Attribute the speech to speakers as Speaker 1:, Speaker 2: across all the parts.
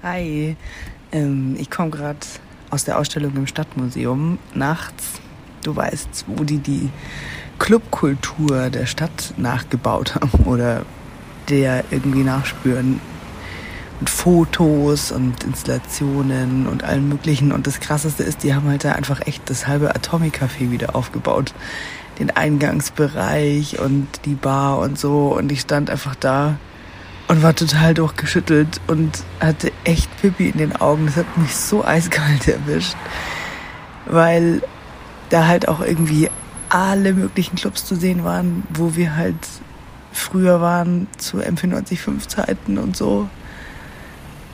Speaker 1: Hi, ähm, ich komme gerade aus der Ausstellung im Stadtmuseum nachts. Du weißt, wo die die Clubkultur der Stadt nachgebaut haben oder der irgendwie nachspüren. Mit Fotos und Installationen und allem Möglichen. Und das Krasseste ist, die haben halt da einfach echt das halbe Atomic Café wieder aufgebaut. Den Eingangsbereich und die Bar und so. Und ich stand einfach da und war total durchgeschüttelt und hatte echt Pippi in den Augen. Das hat mich so eiskalt erwischt, weil da halt auch irgendwie alle möglichen Clubs zu sehen waren, wo wir halt früher waren zu MP95 Zeiten und so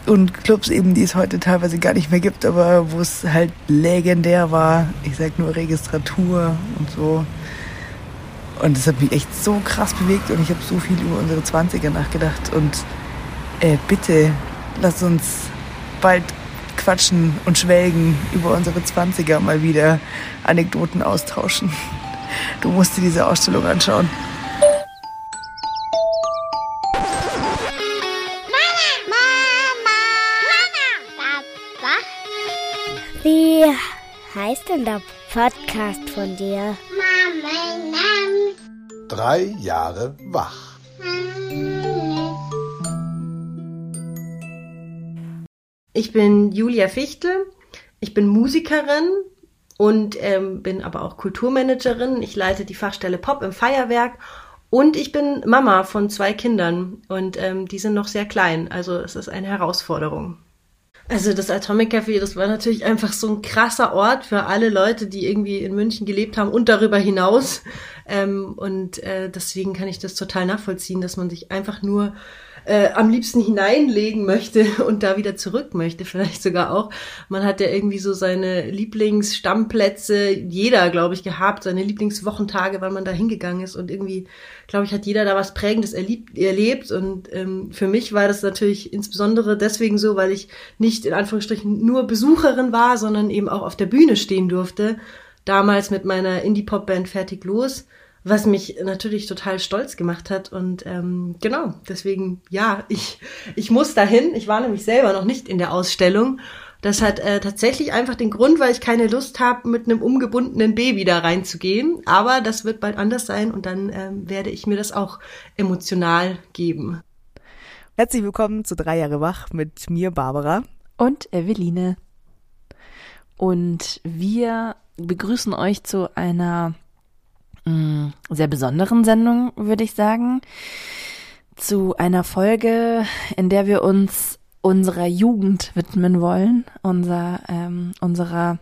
Speaker 1: und Clubs eben, die es heute teilweise gar nicht mehr gibt, aber wo es halt legendär war. Ich sag nur Registratur und so. Und das hat mich echt so krass bewegt und ich habe so viel über unsere 20er nachgedacht. Und äh, bitte, lass uns bald quatschen und schwelgen über unsere 20er mal wieder Anekdoten austauschen. Du musst dir diese Ausstellung anschauen.
Speaker 2: Wie heißt denn der Podcast von dir?
Speaker 3: Drei Jahre wach.
Speaker 4: Ich bin Julia Fichtel. Ich bin Musikerin und ähm, bin aber auch Kulturmanagerin. Ich leite die Fachstelle Pop im Feierwerk und ich bin Mama von zwei Kindern und ähm, die sind noch sehr klein. Also es ist eine Herausforderung. Also das Atomic Café, das war natürlich einfach so ein krasser Ort für alle Leute, die irgendwie in München gelebt haben und darüber hinaus. Ähm, und äh, deswegen kann ich das total nachvollziehen, dass man sich einfach nur äh, am liebsten hineinlegen möchte und da wieder zurück möchte, vielleicht sogar auch. Man hat ja irgendwie so seine Lieblingsstammplätze, jeder, glaube ich, gehabt, seine Lieblingswochentage, weil man da hingegangen ist und irgendwie, glaube ich, hat jeder da was Prägendes erlebt, erlebt und ähm, für mich war das natürlich insbesondere deswegen so, weil ich nicht in Anführungsstrichen nur Besucherin war, sondern eben auch auf der Bühne stehen durfte, damals mit meiner Indie-Pop-Band Fertig Los was mich natürlich total stolz gemacht hat. Und ähm, genau, deswegen, ja, ich, ich muss dahin. Ich war nämlich selber noch nicht in der Ausstellung. Das hat äh, tatsächlich einfach den Grund, weil ich keine Lust habe, mit einem umgebundenen Baby da reinzugehen. Aber das wird bald anders sein und dann ähm, werde ich mir das auch emotional geben.
Speaker 1: Herzlich willkommen zu Drei Jahre Wach mit mir, Barbara.
Speaker 5: Und Eveline. Und wir begrüßen euch zu einer Mm, sehr besonderen Sendung, würde ich sagen. Zu einer Folge, in der wir uns unserer Jugend widmen wollen, unser, ähm, unserer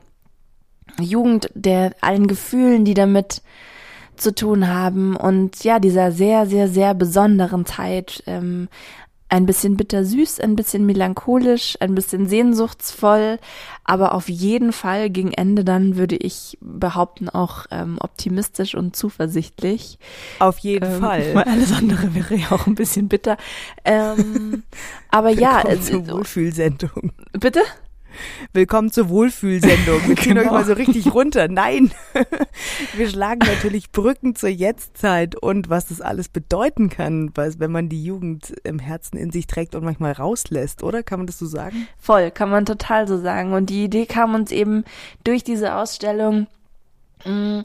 Speaker 5: Jugend, der allen Gefühlen, die damit zu tun haben und ja, dieser sehr, sehr, sehr besonderen Zeit, ähm, ein bisschen bittersüß, ein bisschen melancholisch, ein bisschen sehnsuchtsvoll, aber auf jeden Fall gegen Ende dann würde ich behaupten auch ähm, optimistisch und zuversichtlich.
Speaker 1: Auf jeden ähm, Fall.
Speaker 5: Weil alles andere wäre ja auch ein bisschen bitter. Ähm, aber ja,
Speaker 1: zur Wohlfühlsendung.
Speaker 5: Bitte?
Speaker 1: Willkommen zur Wohlfühlsendung. Wir ziehen genau. euch mal so richtig runter. Nein, wir schlagen natürlich Brücken zur Jetztzeit und was das alles bedeuten kann, wenn man die Jugend im Herzen in sich trägt und manchmal rauslässt, oder? Kann man das so sagen?
Speaker 5: Voll, kann man total so sagen. Und die Idee kam uns eben durch diese Ausstellung mm,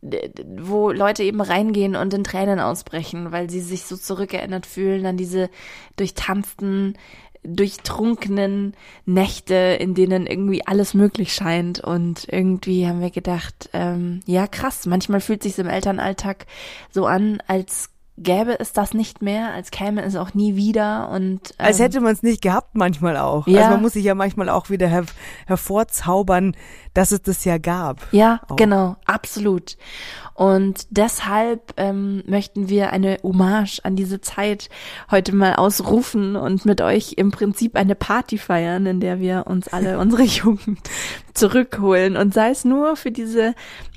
Speaker 5: wo Leute eben reingehen und in Tränen ausbrechen, weil sie sich so zurückerinnert fühlen an diese durchtanzten durchtrunkenen Nächte, in denen irgendwie alles möglich scheint. Und irgendwie haben wir gedacht, ähm, ja krass, manchmal fühlt sich im Elternalltag so an, als gäbe es das nicht mehr, als käme es auch nie wieder und
Speaker 1: ähm, als hätte man es nicht gehabt manchmal auch. Ja. Also man muss sich ja manchmal auch wieder her hervorzaubern, dass es das ja gab.
Speaker 5: Ja, auch. genau, absolut. Und deshalb ähm, möchten wir eine Hommage an diese Zeit heute mal ausrufen und mit euch im Prinzip eine Party feiern, in der wir uns alle unsere Jugend zurückholen. Und sei es nur für diese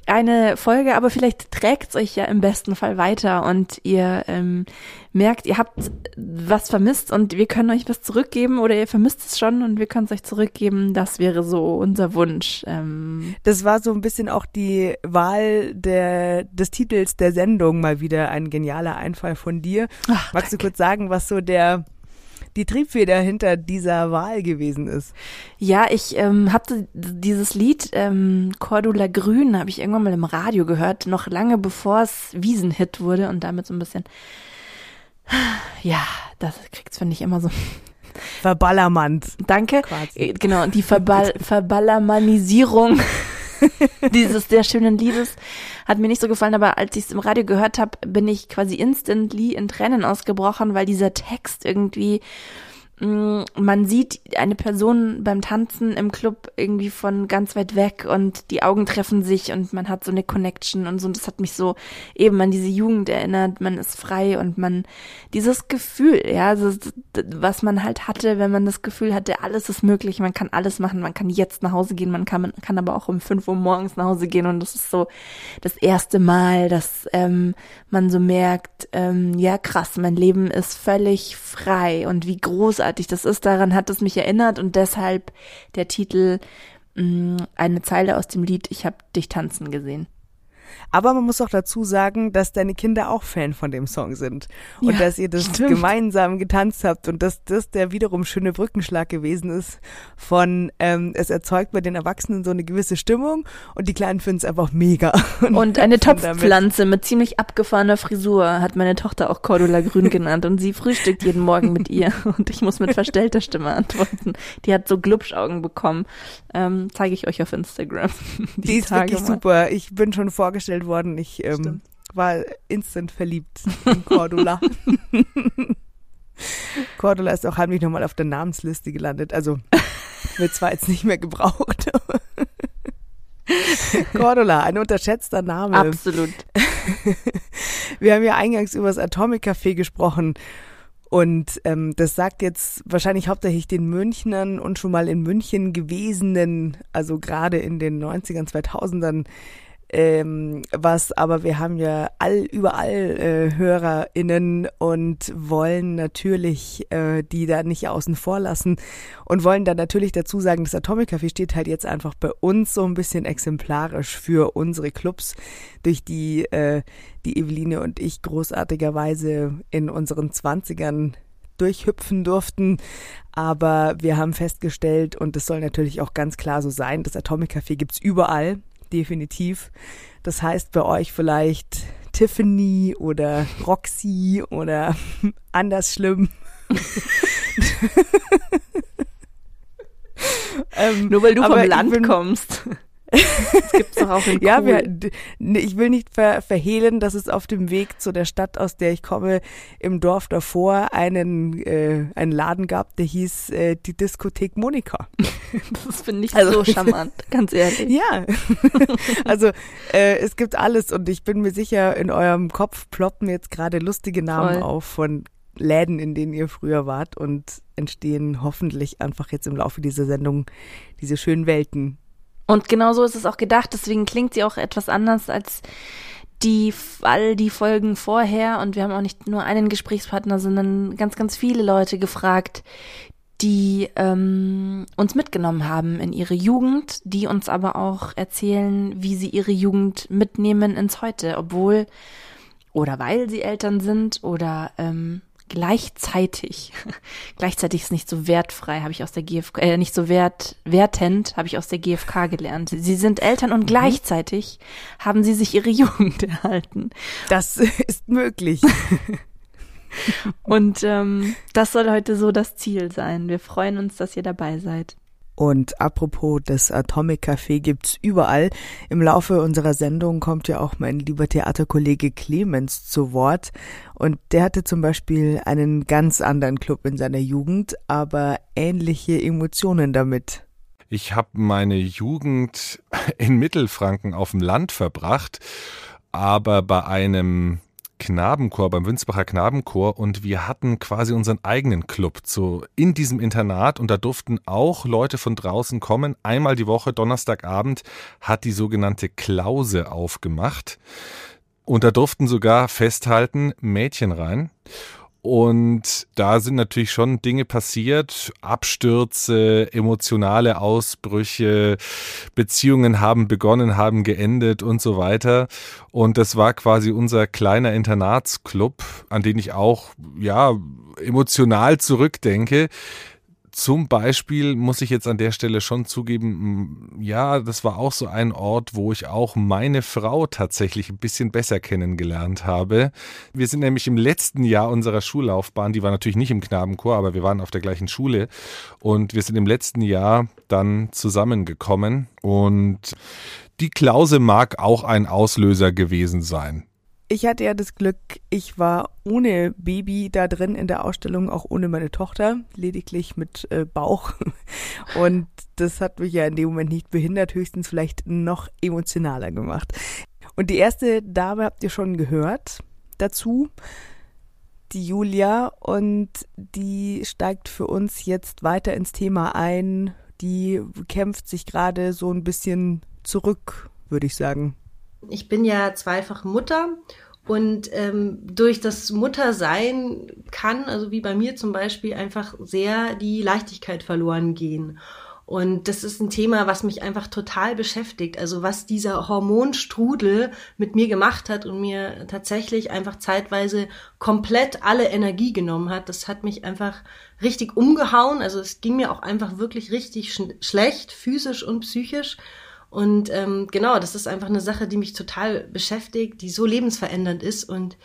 Speaker 5: eine Folge, aber vielleicht trägt es euch ja im besten Fall weiter und ihr ähm, merkt, ihr habt was vermisst und wir können euch was zurückgeben oder ihr vermisst es schon und wir können es euch zurückgeben. Das wäre so unser Wunsch. Ähm.
Speaker 1: Das war so ein bisschen auch die Wahl der, des Titels der Sendung mal wieder ein genialer Einfall von dir. Ach, Magst danke. du kurz sagen, was so der die Triebfeder hinter dieser Wahl gewesen ist.
Speaker 5: Ja, ich ähm, hatte dieses Lied ähm, Cordula Grün, habe ich irgendwann mal im Radio gehört, noch lange bevor es Wiesenhit wurde und damit so ein bisschen, ja, das kriegt's, finde ich, immer so
Speaker 1: Verballermannt.
Speaker 5: Danke.
Speaker 1: Quasi.
Speaker 5: Äh, Genau, die Verball Verballermanisierung dieses sehr schönen Liedes hat mir nicht so gefallen, aber als ich es im Radio gehört habe, bin ich quasi instantly in Tränen ausgebrochen, weil dieser Text irgendwie man sieht eine Person beim Tanzen im Club irgendwie von ganz weit weg und die Augen treffen sich und man hat so eine Connection und so. Und das hat mich so eben an diese Jugend erinnert. Man ist frei und man, dieses Gefühl, ja, also, was man halt hatte, wenn man das Gefühl hatte, alles ist möglich, man kann alles machen, man kann jetzt nach Hause gehen, man kann, man kann aber auch um fünf Uhr morgens nach Hause gehen und das ist so das erste Mal, dass ähm, man so merkt, ähm, ja krass, mein Leben ist völlig frei und wie großartig das ist, daran hat es mich erinnert und deshalb der Titel mh, eine Zeile aus dem Lied Ich hab dich tanzen gesehen.
Speaker 1: Aber man muss auch dazu sagen, dass deine Kinder auch Fan von dem Song sind. Und
Speaker 5: Ja,
Speaker 1: dass ihr das
Speaker 5: stimmt.
Speaker 1: gemeinsam getanzt habt und dass das der wiederum schöne Brückenschlag gewesen ist von, ähm, es erzeugt bei den Erwachsenen so eine gewisse Stimmung und die Kleinen finden es einfach mega.
Speaker 5: Und eine
Speaker 1: hüpfen damit.
Speaker 5: Topfpflanze mit ziemlich abgefahrener Frisur hat meine Tochter auch Cordula Grün genannt und sie frühstückt jeden Morgen mit ihr und ich muss mit verstellter Stimme antworten. Die hat so Glubschaugen bekommen. Ähm, Zeige ich euch auf Instagram.
Speaker 1: Die ist
Speaker 5: Tage
Speaker 1: wirklich
Speaker 5: mal.
Speaker 1: super. Ich bin schon vorgestellt worden. Ich ähm, war instant verliebt in Cordula. Cordula ist auch heimlich nochmal auf der Namensliste gelandet. Also wird zwar jetzt nicht mehr gebraucht. Cordula, ein unterschätzter Name.
Speaker 5: Absolut.
Speaker 1: Wir haben ja eingangs über das Atomic Café gesprochen. Und ähm, das sagt jetzt wahrscheinlich hauptsächlich den Münchnern und schon mal in München gewesenen, also gerade in den 90ern, 2000ern, ähm, was, aber wir haben ja all überall äh, HörerInnen und wollen natürlich äh, die da nicht außen vor lassen und wollen dann natürlich dazu sagen, das Atomic Café steht halt jetzt einfach bei uns so ein bisschen exemplarisch für unsere Clubs, durch die äh, die Eveline und ich großartigerweise in unseren Zwanzigern durchhüpfen durften. Aber wir haben festgestellt, und das soll natürlich auch ganz klar so sein, das Atomic Café gibt's überall, definitiv. Das heißt bei euch vielleicht Tiffany oder Roxy oder anders schlimm. ähm,
Speaker 5: Nur weil du vom Land
Speaker 1: bin-
Speaker 5: kommst. Das gibt's doch auch in
Speaker 1: Ja,
Speaker 5: cool.
Speaker 1: wir, d- nee, ich will nicht ver verhehlen, dass es auf dem Weg zu der Stadt, aus der ich komme, im Dorf davor einen, äh, einen Laden gab, der hieß äh, die Diskothek Monika.
Speaker 5: Das finde ich
Speaker 1: Also-
Speaker 5: so charmant, ganz ehrlich.
Speaker 1: Ja, also äh, es gibt alles und ich bin mir sicher, in eurem Kopf ploppen jetzt gerade lustige Namen
Speaker 5: Voll.
Speaker 1: auf von Läden, in denen ihr früher wart und entstehen hoffentlich einfach jetzt im Laufe dieser Sendung diese schönen Welten.
Speaker 5: Und genau so ist es auch gedacht, deswegen klingt sie auch etwas anders als die all die Folgen vorher. Und wir haben auch nicht nur einen Gesprächspartner, sondern ganz, ganz viele Leute gefragt, die ähm, uns mitgenommen haben in ihre Jugend, die uns aber auch erzählen, wie sie ihre Jugend mitnehmen ins Heute, obwohl oder weil sie Eltern sind oder ähm, gleichzeitig. gleichzeitig ist nicht so wertfrei, habe ich aus der GfK, äh, nicht so wert, wertend, habe ich aus der GfK gelernt. Sie sind Eltern und gleichzeitig haben sie sich ihre Jugend erhalten.
Speaker 1: Das ist möglich.
Speaker 5: Und ähm, das soll heute so das Ziel sein. Wir freuen uns, dass ihr dabei seid.
Speaker 1: Und apropos, das Atomic Café gibt's überall. Im Laufe unserer Sendung kommt ja auch mein lieber Theaterkollege Clemens zu Wort. Und der hatte zum Beispiel einen ganz anderen Club in seiner Jugend, aber ähnliche Emotionen damit.
Speaker 6: Ich habe meine Jugend in Mittelfranken auf dem Land verbracht, aber bei einem Knabenchor, beim Winsbacher Knabenchor und wir hatten quasi unseren eigenen Club so in diesem Internat und da durften auch Leute von draußen kommen. Einmal die Woche, Donnerstagabend, hat die sogenannte Klause aufgemacht und da durften sogar festhalten Mädchen rein. Und da sind natürlich schon Dinge passiert, Abstürze, emotionale Ausbrüche, Beziehungen haben begonnen, haben geendet und so weiter. Und das war quasi unser kleiner Internatsclub, an den ich auch, ja, emotional zurückdenke. Zum Beispiel muss ich jetzt an der Stelle schon zugeben, ja, das war auch so ein Ort, wo ich auch meine Frau tatsächlich ein bisschen besser kennengelernt habe. Wir sind nämlich im letzten Jahr unserer Schullaufbahn, die war natürlich nicht im Knabenchor, aber wir waren auf der gleichen Schule und wir sind im letzten Jahr dann zusammengekommen und die Klause mag auch ein Auslöser gewesen sein.
Speaker 1: Ich hatte ja das Glück, ich war ohne Baby da drin in der Ausstellung, auch ohne meine Tochter, lediglich mit äh, Bauch. Und das hat mich ja in dem Moment nicht behindert, höchstens vielleicht noch emotionaler gemacht. Und die erste Dame habt ihr schon gehört dazu, die Julia, und die steigt für uns jetzt weiter ins Thema ein. Die kämpft sich gerade so ein bisschen zurück, würde ich sagen.
Speaker 4: Ich bin ja zweifach Mutter und ähm, durch das Muttersein kann, also wie bei mir zum Beispiel, einfach sehr die Leichtigkeit verloren gehen. Und das ist ein Thema, was mich einfach total beschäftigt. Also was dieser Hormonstrudel mit mir gemacht hat und mir tatsächlich einfach zeitweise komplett alle Energie genommen hat, das hat mich einfach richtig umgehauen. Also es ging mir auch einfach wirklich richtig sch schlecht, physisch und psychisch. Und ähm, genau, das ist einfach eine Sache, die mich total beschäftigt, die so lebensverändernd ist. Und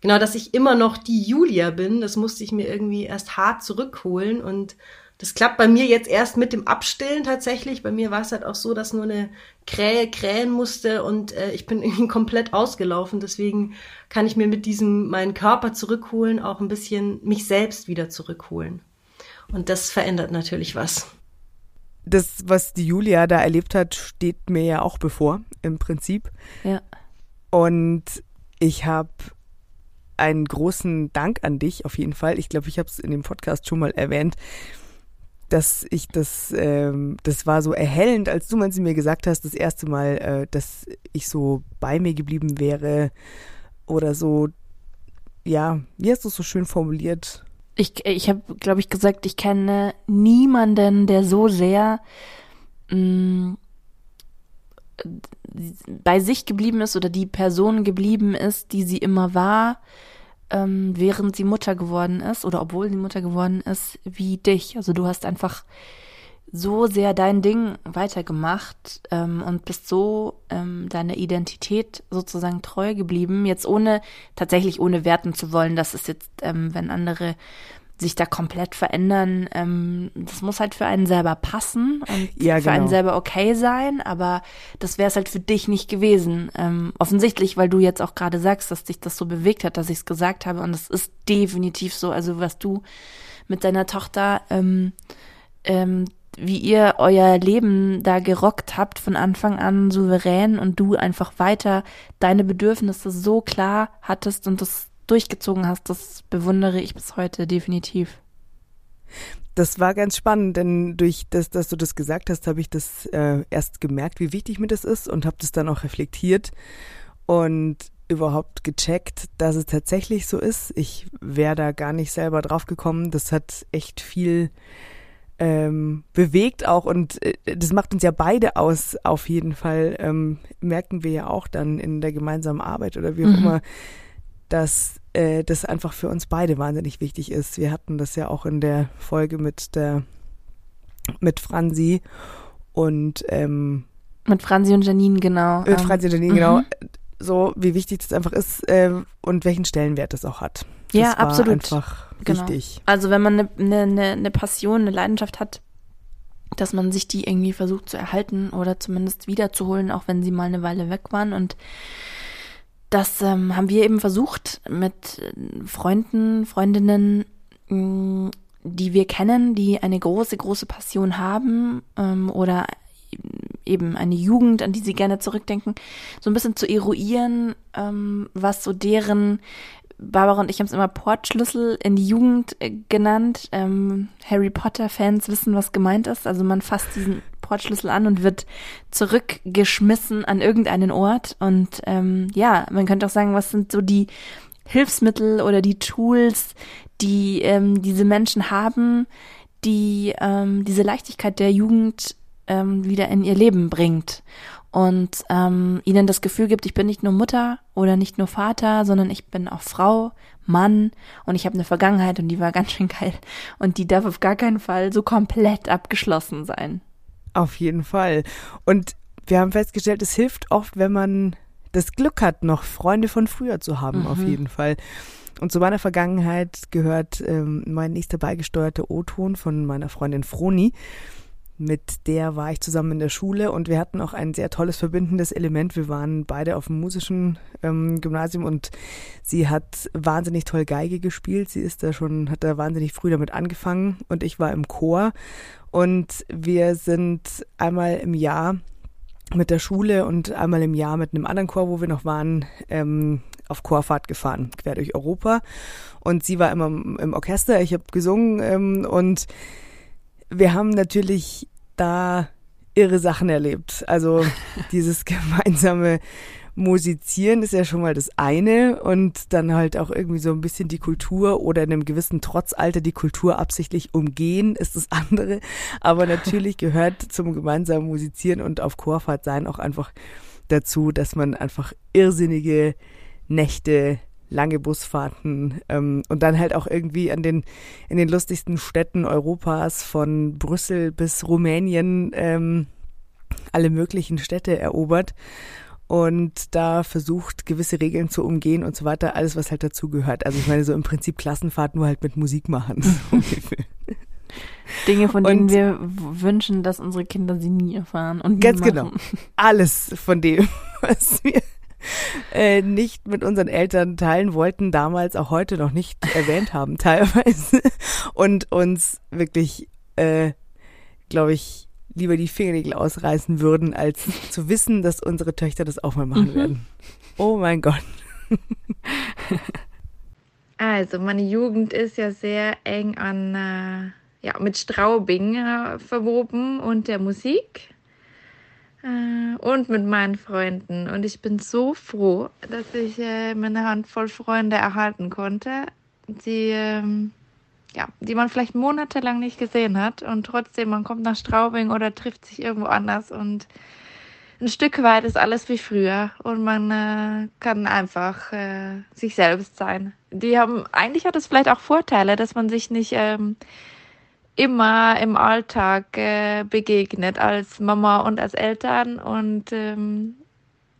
Speaker 4: genau, dass ich immer noch die Julia bin, das musste ich mir irgendwie erst hart zurückholen. Und das klappt bei mir jetzt erst mit dem Abstillen tatsächlich. Bei mir war es halt auch so, dass nur eine Krähe krähen musste und äh, ich bin irgendwie komplett ausgelaufen. Deswegen kann ich mir mit diesem meinen Körper zurückholen auch ein bisschen mich selbst wieder zurückholen. Und das verändert natürlich was
Speaker 1: das, was die Julia da erlebt hat, steht mir ja auch bevor, im Prinzip.
Speaker 5: Ja.
Speaker 1: Und ich habe einen großen Dank an dich auf jeden Fall. Ich glaube, ich habe es in dem Podcast schon mal erwähnt, dass ich das, ähm, das war so erhellend, als du mal mir gesagt hast, das erste Mal, äh, dass ich so bei mir geblieben wäre oder so, ja, wie hast du es so schön formuliert?
Speaker 5: Ich, ich habe, glaube ich, gesagt, ich kenne niemanden, der so sehr mh, mm, bei sich geblieben ist oder die Person geblieben ist, die sie immer war, ähm, während sie Mutter geworden ist oder obwohl sie Mutter geworden ist, wie dich. Also du hast einfach so sehr dein Ding weitergemacht ähm, und bist so ähm, deiner Identität sozusagen treu geblieben. Jetzt ohne, tatsächlich ohne werten zu wollen, dass es jetzt, ähm, wenn andere sich da komplett verändern, ähm, das muss halt für einen selber passen und ja, für genau. einen selber okay sein, aber das wäre es halt für dich nicht gewesen. Ähm, offensichtlich, weil du jetzt auch gerade sagst, dass dich das so bewegt hat, dass ich es gesagt habe und das ist definitiv so. Also was du mit deiner Tochter ähm, ähm, wie ihr euer Leben da gerockt habt von Anfang an souverän und du einfach weiter deine Bedürfnisse so klar hattest und das durchgezogen hast, das bewundere ich bis heute definitiv.
Speaker 1: Das war ganz spannend, denn durch das, dass du das gesagt hast, habe ich das äh, erst gemerkt, wie wichtig mir das ist und habe das dann auch reflektiert und überhaupt gecheckt, dass es tatsächlich so ist. Ich wäre da gar nicht selber drauf gekommen. Das hat echt viel ähm, bewegt auch und äh, das macht uns ja beide aus, auf jeden Fall. Ähm, merken wir ja auch dann in der gemeinsamen Arbeit oder wie auch mhm. immer, dass äh, das einfach für uns beide wahnsinnig wichtig ist. Wir hatten das ja auch in der Folge mit der mit Franzi und ähm,
Speaker 5: mit Franzi und Janine, genau.
Speaker 1: Mit Franzi und Janine, genau. mhm. genau. So, wie wichtig das einfach ist äh, und welchen Stellenwert das auch hat. Das
Speaker 5: ja, absolut.
Speaker 1: einfach genau. wichtig.
Speaker 5: Also wenn man eine ne, ne, Passion, eine Leidenschaft hat, dass man sich die irgendwie versucht zu erhalten oder zumindest wiederzuholen, auch wenn sie mal eine Weile weg waren. Und das ähm, haben wir eben versucht mit Freunden, Freundinnen, mh, mm, die wir kennen, die eine große, große Passion haben ähm, oder eben eine Jugend, an die sie gerne zurückdenken, so ein bisschen zu eruieren, ähm, was so deren Barbara und ich haben es immer Portschlüssel in die Jugend äh, genannt. Ähm, Harry Potter-Fans wissen, was gemeint ist. Also man fasst diesen Portschlüssel an und wird zurückgeschmissen an irgendeinen Ort. Und ähm, ja, man könnte auch sagen, was sind so die Hilfsmittel oder die Tools, die ähm, diese Menschen haben, die ähm, diese Leichtigkeit der Jugend ähm, wieder in ihr Leben bringt und ähm, ihnen das Gefühl gibt, ich bin nicht nur Mutter oder nicht nur Vater, sondern ich bin auch Frau, Mann und ich habe eine Vergangenheit und die war ganz schön geil und die darf auf gar keinen Fall so komplett abgeschlossen sein.
Speaker 1: Auf jeden Fall. Und wir haben festgestellt, es hilft oft, wenn man das Glück hat, noch Freunde von früher zu haben, mhm. auf jeden Fall. Und zu meiner Vergangenheit gehört ähm, mein nächster beigesteuerter O-Ton von meiner Freundin Froni. Mit der war ich zusammen in der Schule und wir hatten auch ein sehr tolles verbindendes Element. Wir waren beide auf dem musischen ähm, Gymnasium und sie hat wahnsinnig toll Geige gespielt. Sie ist da schon, hat da wahnsinnig früh damit angefangen und ich war im Chor und wir sind einmal im Jahr mit der Schule und einmal im Jahr mit einem anderen Chor, wo wir noch waren, ähm, auf Chorfahrt gefahren, quer durch Europa. Und sie war immer im Orchester, ich habe gesungen ähm, und wir haben natürlich da irre Sachen erlebt. Also dieses gemeinsame Musizieren ist ja schon mal das eine und dann halt auch irgendwie so ein bisschen die Kultur oder in einem gewissen Trotzalter die Kultur absichtlich umgehen ist das andere. Aber natürlich gehört zum gemeinsamen Musizieren und auf Chorfahrt sein auch einfach dazu, dass man einfach irrsinnige Nächte lange Busfahrten ähm, und dann halt auch irgendwie an den in den lustigsten Städten Europas von Brüssel bis Rumänien ähm, alle möglichen Städte erobert und da versucht gewisse Regeln zu umgehen und so weiter, alles was halt dazu gehört. Also ich meine so im Prinzip Klassenfahrt nur halt mit Musik machen.
Speaker 5: Dinge, von denen und wir wünschen, dass unsere Kinder sie nie erfahren und nie
Speaker 1: ganz genau. machen. genau alles von dem, was wir äh, nicht mit unseren Eltern teilen wollten, damals auch heute noch nicht erwähnt haben, teilweise. Und uns wirklich, äh, glaube ich, lieber die Fingernägel ausreißen würden, als zu wissen, dass unsere Töchter das auch mal machen mhm. werden. Oh mein Gott.
Speaker 7: Also, meine Jugend ist ja sehr eng an, äh, ja, mit Straubing äh, verwoben und der Musik. Äh, und mit meinen Freunden. Und ich bin so froh, dass ich äh, mir eine Handvoll Freunde erhalten konnte, die, ähm, ja, die man vielleicht monatelang nicht gesehen hat. Und trotzdem, man kommt nach Straubing oder trifft sich irgendwo anders und ein Stück weit ist alles wie früher und man äh, kann einfach äh, sich selbst sein. Die haben, eigentlich hat es vielleicht auch Vorteile, dass man sich nicht ähm, immer im Alltag äh, begegnet als Mama und als Eltern und ähm,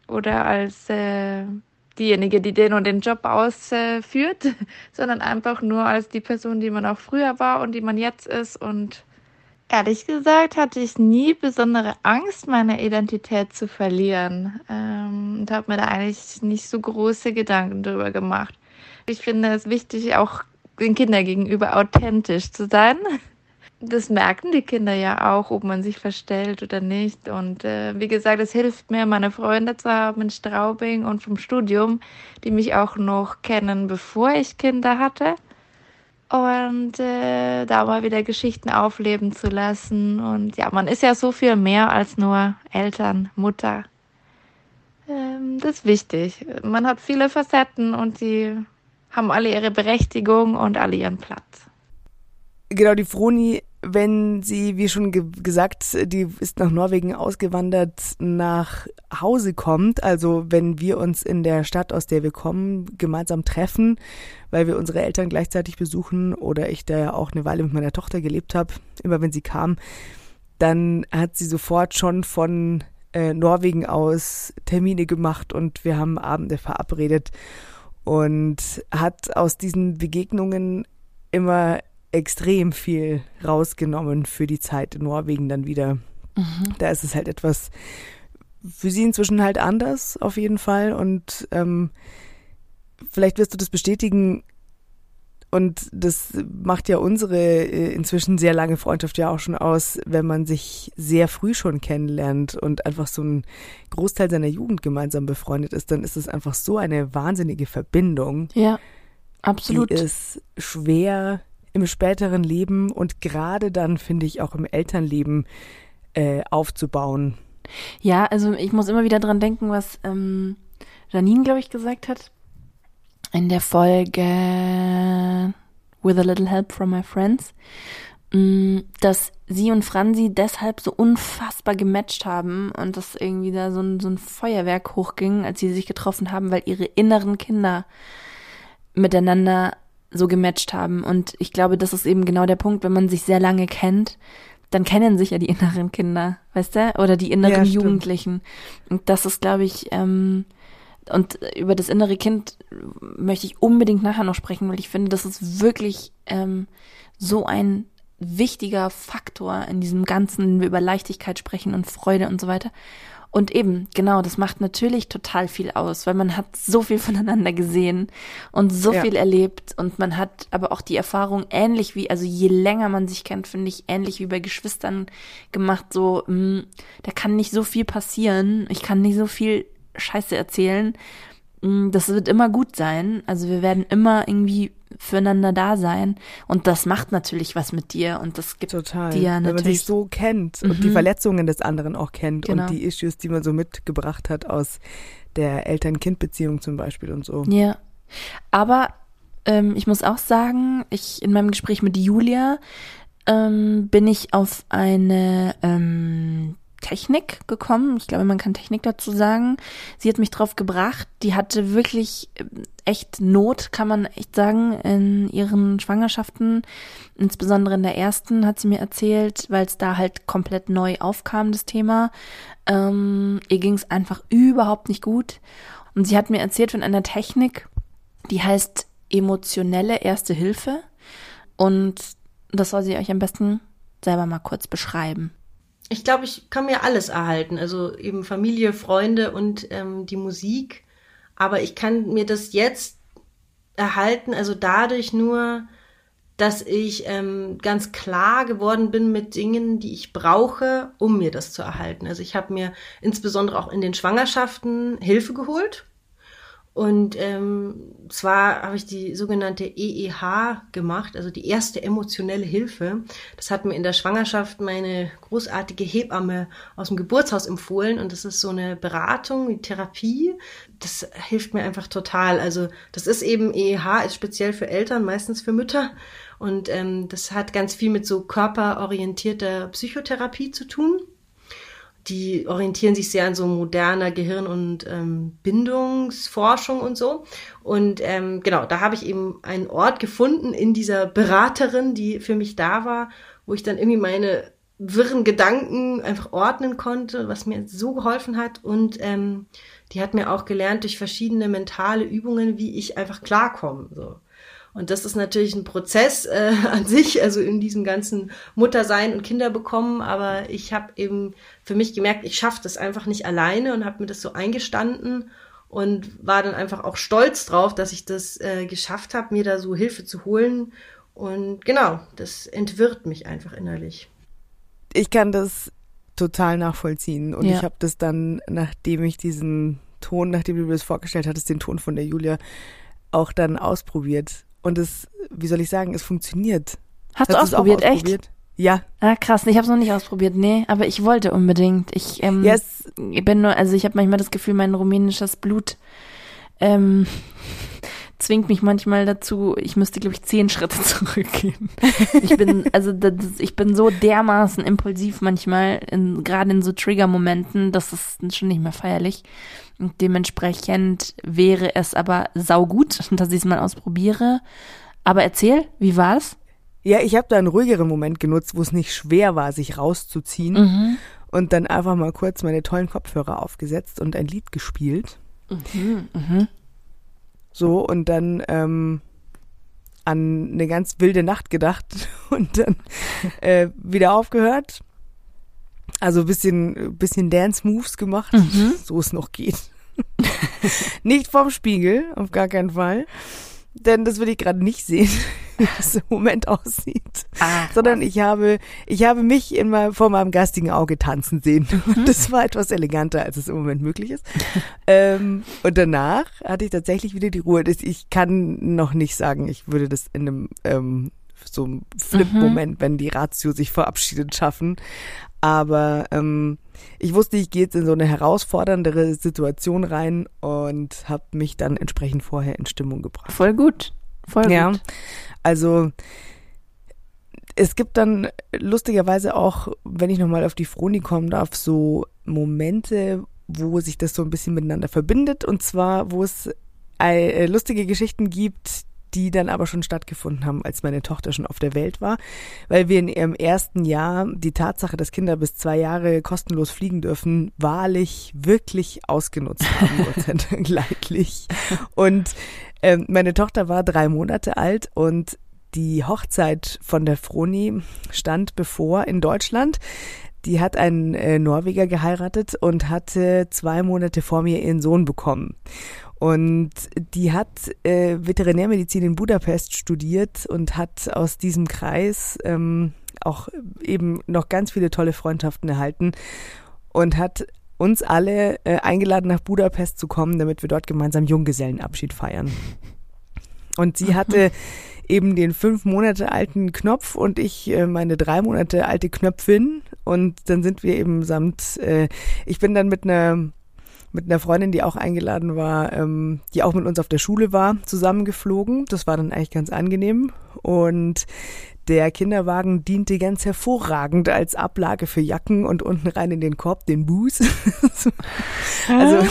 Speaker 7: oder als äh, diejenige, die den und den Job ausführt, äh, sondern einfach nur als die Person, die man auch früher war und die man jetzt ist. Und ehrlich gesagt hatte ich nie besondere Angst, meine Identität zu verlieren ähm, und habe mir da eigentlich nicht so große Gedanken darüber gemacht. Ich finde es wichtig, auch den Kindern gegenüber authentisch zu sein das merken die Kinder ja auch, ob man sich verstellt oder nicht. Und äh, wie gesagt, es hilft mir, meine Freunde zu haben in Straubing und vom Studium, die mich auch noch kennen, bevor ich Kinder hatte. Und äh, da mal wieder Geschichten aufleben zu lassen. Und ja, man ist ja so viel mehr als nur Eltern, Mutter. Ähm, das ist wichtig. Man hat viele Facetten und die haben alle ihre Berechtigung und alle ihren Platz.
Speaker 1: Genau, die Froni wenn sie, wie schon ge gesagt, die ist nach Norwegen ausgewandert, nach Hause kommt, also wenn wir uns in der Stadt, aus der wir kommen, gemeinsam treffen, weil wir unsere Eltern gleichzeitig besuchen oder ich da ja auch eine Weile mit meiner Tochter gelebt habe, immer wenn sie kam, dann hat sie sofort schon von äh, Norwegen aus Termine gemacht und wir haben Abende verabredet und hat aus diesen Begegnungen immer extrem viel rausgenommen für die Zeit in Norwegen dann wieder. Mhm. Da ist es halt etwas für sie inzwischen halt anders, auf jeden Fall. Und ähm, vielleicht wirst du das bestätigen. Und das macht ja unsere äh, inzwischen sehr lange Freundschaft ja auch schon aus, wenn man sich sehr früh schon kennenlernt und einfach so ein Großteil seiner Jugend gemeinsam befreundet ist, dann ist es einfach so eine wahnsinnige Verbindung.
Speaker 5: Ja, absolut.
Speaker 1: Die ist schwer im späteren Leben und gerade dann, finde ich, auch im Elternleben äh, aufzubauen.
Speaker 5: Ja, also ich muss immer wieder dran denken, was ähm, Janine, glaube ich, gesagt hat. in der Folge With a Little Help from My Friends, mm, dass sie und Franzi deshalb so unfassbar gematcht haben und dass irgendwie da so ein, so ein Feuerwerk hochging, als sie sich getroffen haben, weil ihre inneren Kinder miteinander so gematcht haben. Und ich glaube, das ist eben genau der Punkt, wenn man sich sehr lange kennt, dann kennen sich ja die inneren Kinder, weißt du? Oder die inneren
Speaker 1: Ja.
Speaker 5: Jugendlichen. Und das ist, glaube ich, ähm, und über das innere Kind möchte ich unbedingt nachher noch sprechen, weil ich finde, das ist wirklich ähm, so ein wichtiger Faktor in diesem Ganzen, wenn wir über Leichtigkeit sprechen und Freude und so weiter. Und eben, genau, das macht natürlich total viel aus, weil man hat so viel voneinander gesehen und so
Speaker 1: Ja.
Speaker 5: viel erlebt und man hat aber auch die Erfahrung ähnlich wie, also je länger man sich kennt, finde ich, ähnlich wie bei Geschwistern gemacht, so, mh, da kann nicht so viel passieren, ich kann nicht so viel Scheiße erzählen, das wird immer gut sein, also wir werden immer irgendwie füreinander da sein und das macht natürlich was mit dir und das gibt
Speaker 1: Total.
Speaker 5: dir
Speaker 1: Wenn man
Speaker 5: natürlich
Speaker 1: sich so kennt und
Speaker 5: Mhm.
Speaker 1: die Verletzungen des anderen auch kennt
Speaker 5: Genau.
Speaker 1: und die Issues, die man so mitgebracht hat aus der Eltern-Kind-Beziehung zum Beispiel und so.
Speaker 5: Ja. Aber ähm, ich muss auch sagen, ich in meinem Gespräch mit Julia ähm, bin ich auf eine ähm, Technik gekommen. Ich glaube, man kann Technik dazu sagen. Sie hat mich drauf gebracht. Die hatte wirklich ähm, echt Not, kann man echt sagen, in ihren Schwangerschaften. Insbesondere in der ersten hat sie mir erzählt, weil es da halt komplett neu aufkam, das Thema. Ähm, ihr ging es einfach überhaupt nicht gut. Und sie hat mir erzählt von einer Technik, die heißt emotionelle Erste Hilfe. Und das soll sie euch am besten selber mal kurz beschreiben.
Speaker 4: Ich glaube, ich kann mir alles erhalten. Also eben Familie, Freunde und ähm, die Musik. Aber ich kann mir das jetzt erhalten, also dadurch nur, dass ich ähm, ganz klar geworden bin mit Dingen, die ich brauche, um mir das zu erhalten. Also ich habe mir insbesondere auch in den Schwangerschaften Hilfe geholt. Und ähm, zwar habe ich die sogenannte EEH gemacht, also die erste emotionelle Hilfe. Das hat mir in der Schwangerschaft meine großartige Hebamme aus dem Geburtshaus empfohlen. Und das ist so eine Beratung, eine Therapie. Das hilft mir einfach total. Also das ist eben EEH, ist speziell für Eltern, meistens für Mütter. Und ähm, das hat ganz viel mit so körperorientierter Psychotherapie zu tun die orientieren sich sehr an so moderner Gehirn- und ähm, Bindungsforschung und so. Und ähm, genau, da habe ich eben einen Ort gefunden in dieser Beraterin, die für mich da war, wo ich dann irgendwie meine wirren Gedanken einfach ordnen konnte, was mir so geholfen hat. Und ähm, die hat mir auch gelernt durch verschiedene mentale Übungen, wie ich einfach klarkomme. So. Und das ist natürlich ein Prozess äh, an sich, also in diesem ganzen Muttersein und Kinder bekommen. Aber ich habe eben für mich gemerkt, ich schaffe das einfach nicht alleine und habe mir das so eingestanden und war dann einfach auch stolz drauf, dass ich das äh, geschafft habe, mir da so Hilfe zu holen. Und genau, das entwirrt mich einfach innerlich.
Speaker 1: Ich kann das total nachvollziehen und
Speaker 5: Ja.
Speaker 1: ich habe das dann, nachdem ich diesen Ton, nachdem du mir das vorgestellt hattest, den Ton von der Julia, auch dann ausprobiert. Und es, wie soll ich sagen, es funktioniert.
Speaker 5: Hast du
Speaker 1: Hast du's auch
Speaker 5: ausprobiert, echt?
Speaker 1: ausprobiert? Ja,
Speaker 5: Ah, krass. Ich habe es noch nicht ausprobiert, nee, aber ich wollte unbedingt. Ich, ähm,
Speaker 1: ja, es,
Speaker 5: ich bin nur, also ich habe manchmal das Gefühl, mein rumänisches Blut ähm, zwingt mich manchmal dazu, ich müsste, glaube ich, zehn Schritte zurückgehen. Ich bin, also das, ich bin so dermaßen impulsiv manchmal, in, gerade in so Trigger-Momenten, das ist schon nicht mehr feierlich. Und dementsprechend wäre es aber saugut, dass ich es mal ausprobiere. Aber erzähl, wie war's?
Speaker 1: ja, ich habe da einen ruhigeren Moment genutzt, wo es nicht schwer war, sich rauszuziehen
Speaker 5: Mhm.
Speaker 1: und dann einfach mal kurz meine tollen Kopfhörer aufgesetzt und ein Lied gespielt.
Speaker 5: Mhm. Mhm.
Speaker 1: So, und dann ähm, an eine ganz wilde Nacht gedacht und dann äh, wieder aufgehört. Also ein bisschen, bisschen Dance-Moves gemacht,
Speaker 5: Mhm.
Speaker 1: so es noch geht. nicht vorm Spiegel, auf gar keinen Fall. Denn das will ich gerade nicht sehen, wie das im Moment aussieht.
Speaker 5: Ah,
Speaker 1: Sondern ich habe, ich habe mich in meinem, vor meinem geistigen Auge tanzen sehen. Und das war etwas eleganter, als es im Moment möglich ist. ähm, und danach hatte ich tatsächlich wieder die Ruhe. Das- Ich kann noch nicht sagen, ich würde das in einem ähm, so einem Flip-Moment, wenn die Ratio sich verabschiedet, schaffen. Aber ähm, ich wusste, ich gehe jetzt in so eine herausforderndere Situation rein und habe mich dann entsprechend vorher in Stimmung gebracht.
Speaker 5: Voll gut. Voll
Speaker 1: Ja,
Speaker 5: gut.
Speaker 1: also es gibt dann lustigerweise auch, wenn ich nochmal auf die Froni kommen darf, so Momente, wo sich das so ein bisschen miteinander verbindet und zwar, wo es äh, lustige Geschichten gibt, die dann aber schon stattgefunden haben, als meine Tochter schon auf der Welt war, weil wir in ihrem ersten Jahr die Tatsache, dass Kinder bis zwei Jahre kostenlos fliegen dürfen, wahrlich wirklich ausgenutzt haben, Gott sei Dank leidlich. Und ähm, meine Tochter war drei Monate alt und die Hochzeit von der Froni stand bevor in Deutschland. Die hat einen äh, Norweger geheiratet und hatte zwei Monate vor mir ihren Sohn bekommen. Und die hat äh, Veterinärmedizin in Budapest studiert und hat aus diesem Kreis ähm, auch eben noch ganz viele tolle Freundschaften erhalten und hat uns alle äh, eingeladen, nach Budapest zu kommen, damit wir dort gemeinsam Junggesellenabschied feiern. Und sie hatte eben den fünf Monate alten Knopf und ich äh, meine drei Monate alte Knöpfin. Und dann sind wir eben samt, äh, ich bin dann mit einer mit einer Freundin, die auch eingeladen war, ähm, die auch mit uns auf der Schule war, zusammengeflogen. Das war dann eigentlich ganz angenehm. Und der Kinderwagen diente ganz hervorragend als Ablage für Jacken und unten rein in den Korb den Buß. also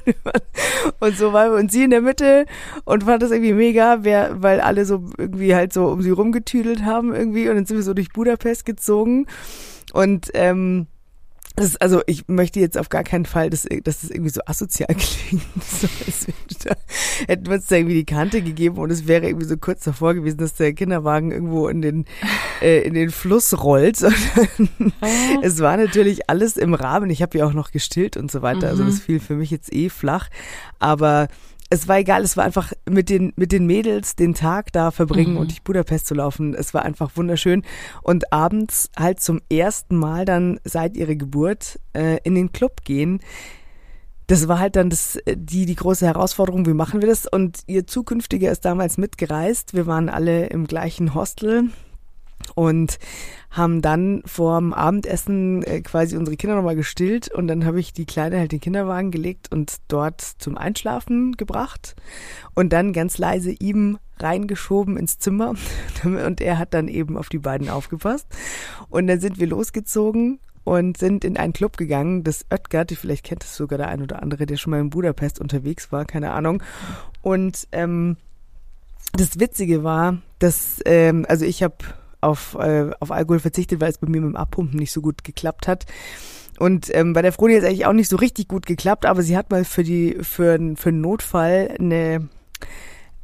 Speaker 1: und so war und sie in der Mitte und fand das irgendwie mega, wer, weil alle so irgendwie halt so um sie rumgetüdelt haben irgendwie und dann sind wir so durch Budapest gezogen und ähm, also ich möchte jetzt auf gar keinen Fall, dass, dass das irgendwie so asozial klingt. So, da, hätten wir uns da irgendwie die Kante gegeben und es wäre irgendwie so kurz davor gewesen, dass der Kinderwagen irgendwo in den, äh, in den Fluss rollt. Sondern es war natürlich alles im Rahmen. Ich habe ja auch noch gestillt und so weiter. Also das fiel für mich jetzt eh flach. Aber es war egal, es war einfach mit den, mit den Mädels den Tag da verbringen und durch Budapest zu laufen. Es war einfach wunderschön. Und abends halt zum ersten Mal dann seit ihrer Geburt äh, in den Club gehen. Das war halt dann das, die, die große Herausforderung, wie machen wir das? Und ihr Zukünftiger ist damals mitgereist. Wir waren alle im gleichen Hostel und haben dann vorm Abendessen äh, quasi unsere Kinder nochmal gestillt und dann habe ich die Kleine halt in den Kinderwagen gelegt und dort zum Einschlafen gebracht und dann ganz leise ihm reingeschoben ins Zimmer. Und er hat dann eben auf die beiden aufgepasst. Und dann sind wir losgezogen und sind in einen Club gegangen, das Ötgard, vielleicht kennt es sogar der ein oder andere, der schon mal in Budapest unterwegs war, keine Ahnung. Und ähm, das Witzige war, dass, ähm, also ich habe auf, äh, auf Alkohol verzichtet, weil es bei mir mit dem Abpumpen nicht so gut geklappt hat. Und ähm, bei der Froni es eigentlich auch nicht so richtig gut geklappt, aber sie hat mal für die für, für einen Notfall eine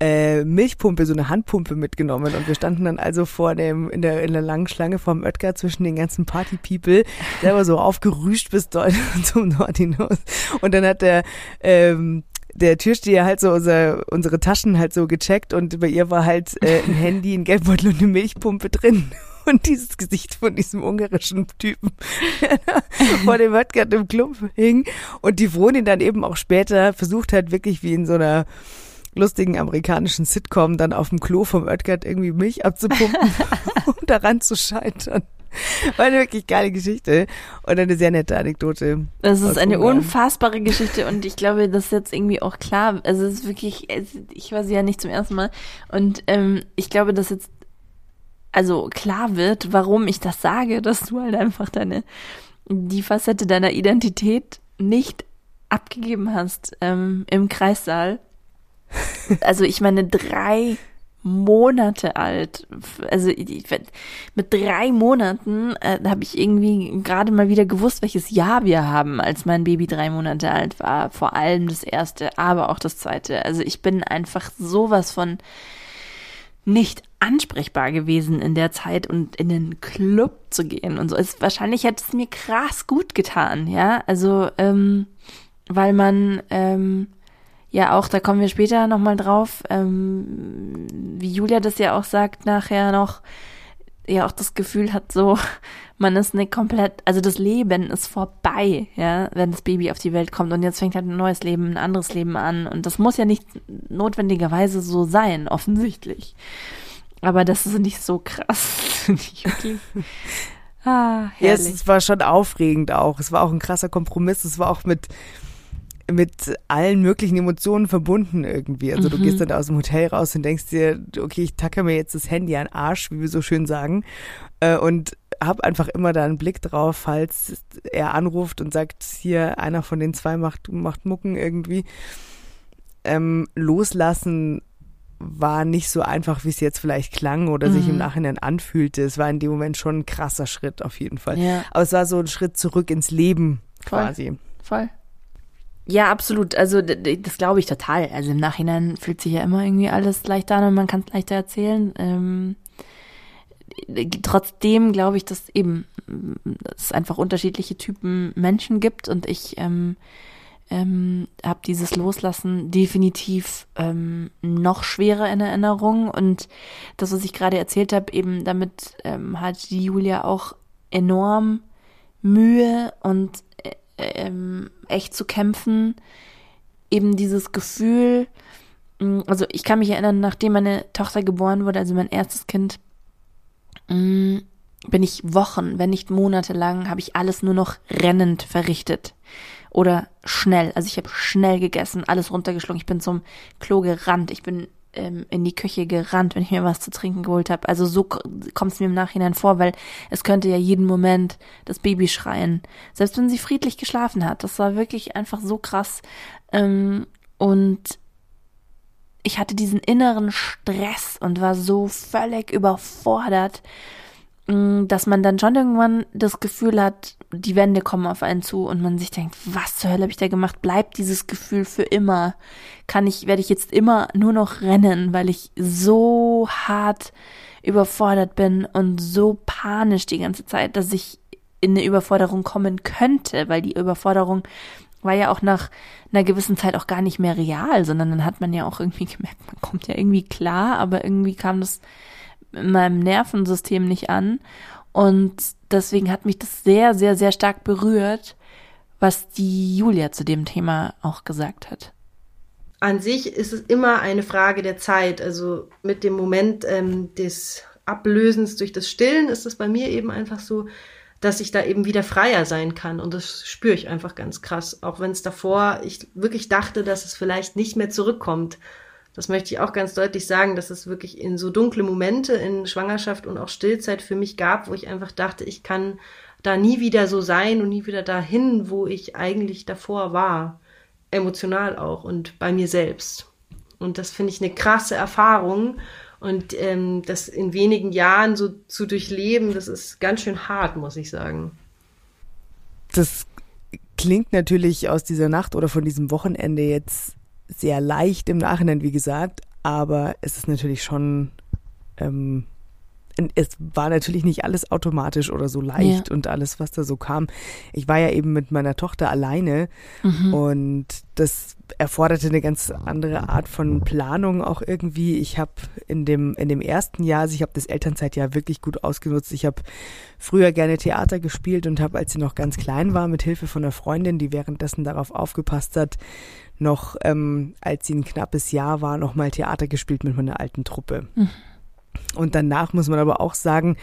Speaker 1: äh, Milchpumpe, so eine Handpumpe mitgenommen. Und wir standen dann also vor dem in der in der langen Schlange vom Oetker zwischen den ganzen Party People, selber so aufgerüscht bis zum Nord hinaus und dann hat der ähm, der Türsteher halt so unser, unsere Taschen halt so gecheckt und bei ihr war halt äh, ein Handy, ein Geldbeutel und eine Milchpumpe drin. Und dieses Gesicht von diesem ungarischen Typen vor dem Wodka im Club hing. Und die Freundin dann eben auch später versucht hat, wirklich wie in so einer lustigen amerikanischen Sitcom dann auf dem Klo vom Oetgert irgendwie Milch abzupumpen, um daran zu scheitern. War eine wirklich geile Geschichte und eine sehr nette Anekdote.
Speaker 5: Das ist eine
Speaker 1: Ungarn.
Speaker 5: unfassbare Geschichte und ich glaube, das ist jetzt irgendwie auch klar. Also es ist wirklich, ich war sie ja nicht zum ersten Mal und ähm, ich glaube, dass jetzt also klar wird, warum ich das sage, dass du halt einfach deine die Facette deiner Identität nicht abgegeben hast ähm, im Kreissaal. Also ich meine drei Monate alt. Also mit drei Monaten äh, habe ich irgendwie gerade mal wieder gewusst, welches Jahr wir haben, als mein Baby drei Monate alt war. Vor allem das erste, aber auch das zweite. Also ich bin einfach sowas von nicht ansprechbar gewesen in der Zeit und in den Club zu gehen und so. Es, wahrscheinlich hätte es mir krass gut getan, ja. Also, ähm, weil man ähm, ja auch, da kommen wir später nochmal drauf, ähm, wie Julia das ja auch sagt nachher noch, ja auch das Gefühl hat, so, man ist nicht komplett, also das Leben ist vorbei, ja, wenn das Baby auf die Welt kommt und jetzt fängt halt ein neues Leben, ein anderes Leben an und das muss ja nicht notwendigerweise so sein, offensichtlich. Aber das ist nicht so krass. finde ich wirklich. Ah,
Speaker 1: Ja,
Speaker 5: herrlich.
Speaker 1: es war schon aufregend auch. Es war auch ein krasser Kompromiss. Es war auch mit, mit allen möglichen Emotionen verbunden irgendwie. Also du
Speaker 5: Mhm.
Speaker 1: gehst dann aus dem Hotel raus und denkst dir, okay, ich tacke mir jetzt das Handy an den Arsch, wie wir so schön sagen. Äh, und hab einfach immer da einen Blick drauf, falls er anruft und sagt, hier einer von den zwei macht, macht Mucken irgendwie. Ähm, loslassen war nicht so einfach, wie es jetzt vielleicht klang oder sich im
Speaker 5: Mhm.
Speaker 1: Nachhinein anfühlte. Es war in dem Moment schon ein krasser Schritt auf jeden Fall.
Speaker 5: Ja.
Speaker 1: Aber es war so ein Schritt zurück ins Leben
Speaker 5: Voll.
Speaker 1: quasi.
Speaker 5: Voll. Ja, absolut. Also das glaube ich total. Also im Nachhinein fühlt sich ja immer irgendwie alles leichter an und man kann es leichter erzählen. Ähm, trotzdem glaube ich, dass eben mm, es einfach unterschiedliche Typen Menschen gibt und ich ähm, ähm, habe dieses Loslassen definitiv ähm, noch schwerer in Erinnerung und das, was ich gerade erzählt habe, eben damit ähm, hat die Julia auch enorm Mühe und ähm, echt zu kämpfen. Eben dieses Gefühl, mh, also ich kann mich erinnern, nachdem meine Tochter geboren wurde, also mein erstes Kind, mh, bin ich Wochen, wenn nicht Monate lang, habe ich alles nur noch rennend verrichtet. Oder schnell. Also ich habe schnell gegessen, alles runtergeschlungen. Ich bin zum Klo gerannt. Ich bin ähm, in die Küche gerannt, wenn ich mir was zu trinken geholt habe. Also so kommt es mir im Nachhinein vor, weil es könnte ja jeden Moment das Baby schreien. Selbst wenn sie friedlich geschlafen hat. Das war wirklich einfach so krass. Ähm, und ich hatte diesen inneren Stress und war so völlig überfordert, dass man dann schon irgendwann das Gefühl hat, die Wände kommen auf einen zu und man sich denkt, was zur Hölle habe ich da gemacht? Bleibt dieses Gefühl für immer? Kann ich, werde ich jetzt immer nur noch rennen, weil ich so hart überfordert bin und so panisch die ganze Zeit, dass ich in eine Überforderung kommen könnte, weil die Überforderung war ja auch nach einer gewissen Zeit auch gar nicht mehr real, sondern dann hat man ja auch irgendwie gemerkt, man kommt ja irgendwie klar, aber irgendwie kam das in meinem Nervensystem nicht an. Und deswegen hat mich das sehr, sehr, sehr stark berührt, was die Julia zu dem Thema auch gesagt hat.
Speaker 4: An sich ist es immer eine Frage der Zeit. Also mit dem Moment ähm, des Ablösens durch das Stillen ist es bei mir eben einfach so, dass ich da eben wieder freier sein kann. Und das spüre ich einfach ganz krass. Auch wenn es davor, ich wirklich dachte, dass es vielleicht nicht mehr zurückkommt. Das möchte ich auch ganz deutlich sagen, dass es wirklich in so dunkle Momente in Schwangerschaft und auch Stillzeit für mich gab, wo ich einfach dachte, ich kann da nie wieder so sein und nie wieder dahin, wo ich eigentlich davor war. Emotional auch und bei mir selbst. Und das finde ich eine krasse Erfahrung. Und ähm, das in wenigen Jahren so zu durchleben, das ist ganz schön hart, muss ich sagen.
Speaker 1: Das klingt natürlich aus dieser Nacht oder von diesem Wochenende jetzt sehr leicht im Nachhinein, wie gesagt, aber es ist natürlich schon, ähm, es war natürlich nicht alles automatisch oder so leicht
Speaker 5: Ja.
Speaker 1: und alles, was da so kam. Ich war ja eben mit meiner Tochter alleine und das erforderte eine ganz andere Art von Planung auch irgendwie. Ich habe in dem in dem ersten Jahr, also ich habe das Elternzeitjahr wirklich gut ausgenutzt. Ich habe früher gerne Theater gespielt und habe, als sie noch ganz klein war, mit Hilfe von einer Freundin, die währenddessen darauf aufgepasst hat, noch, ähm, als sie ein knappes Jahr war, noch mal Theater gespielt mit meiner alten Truppe. Und danach muss man aber auch sagen,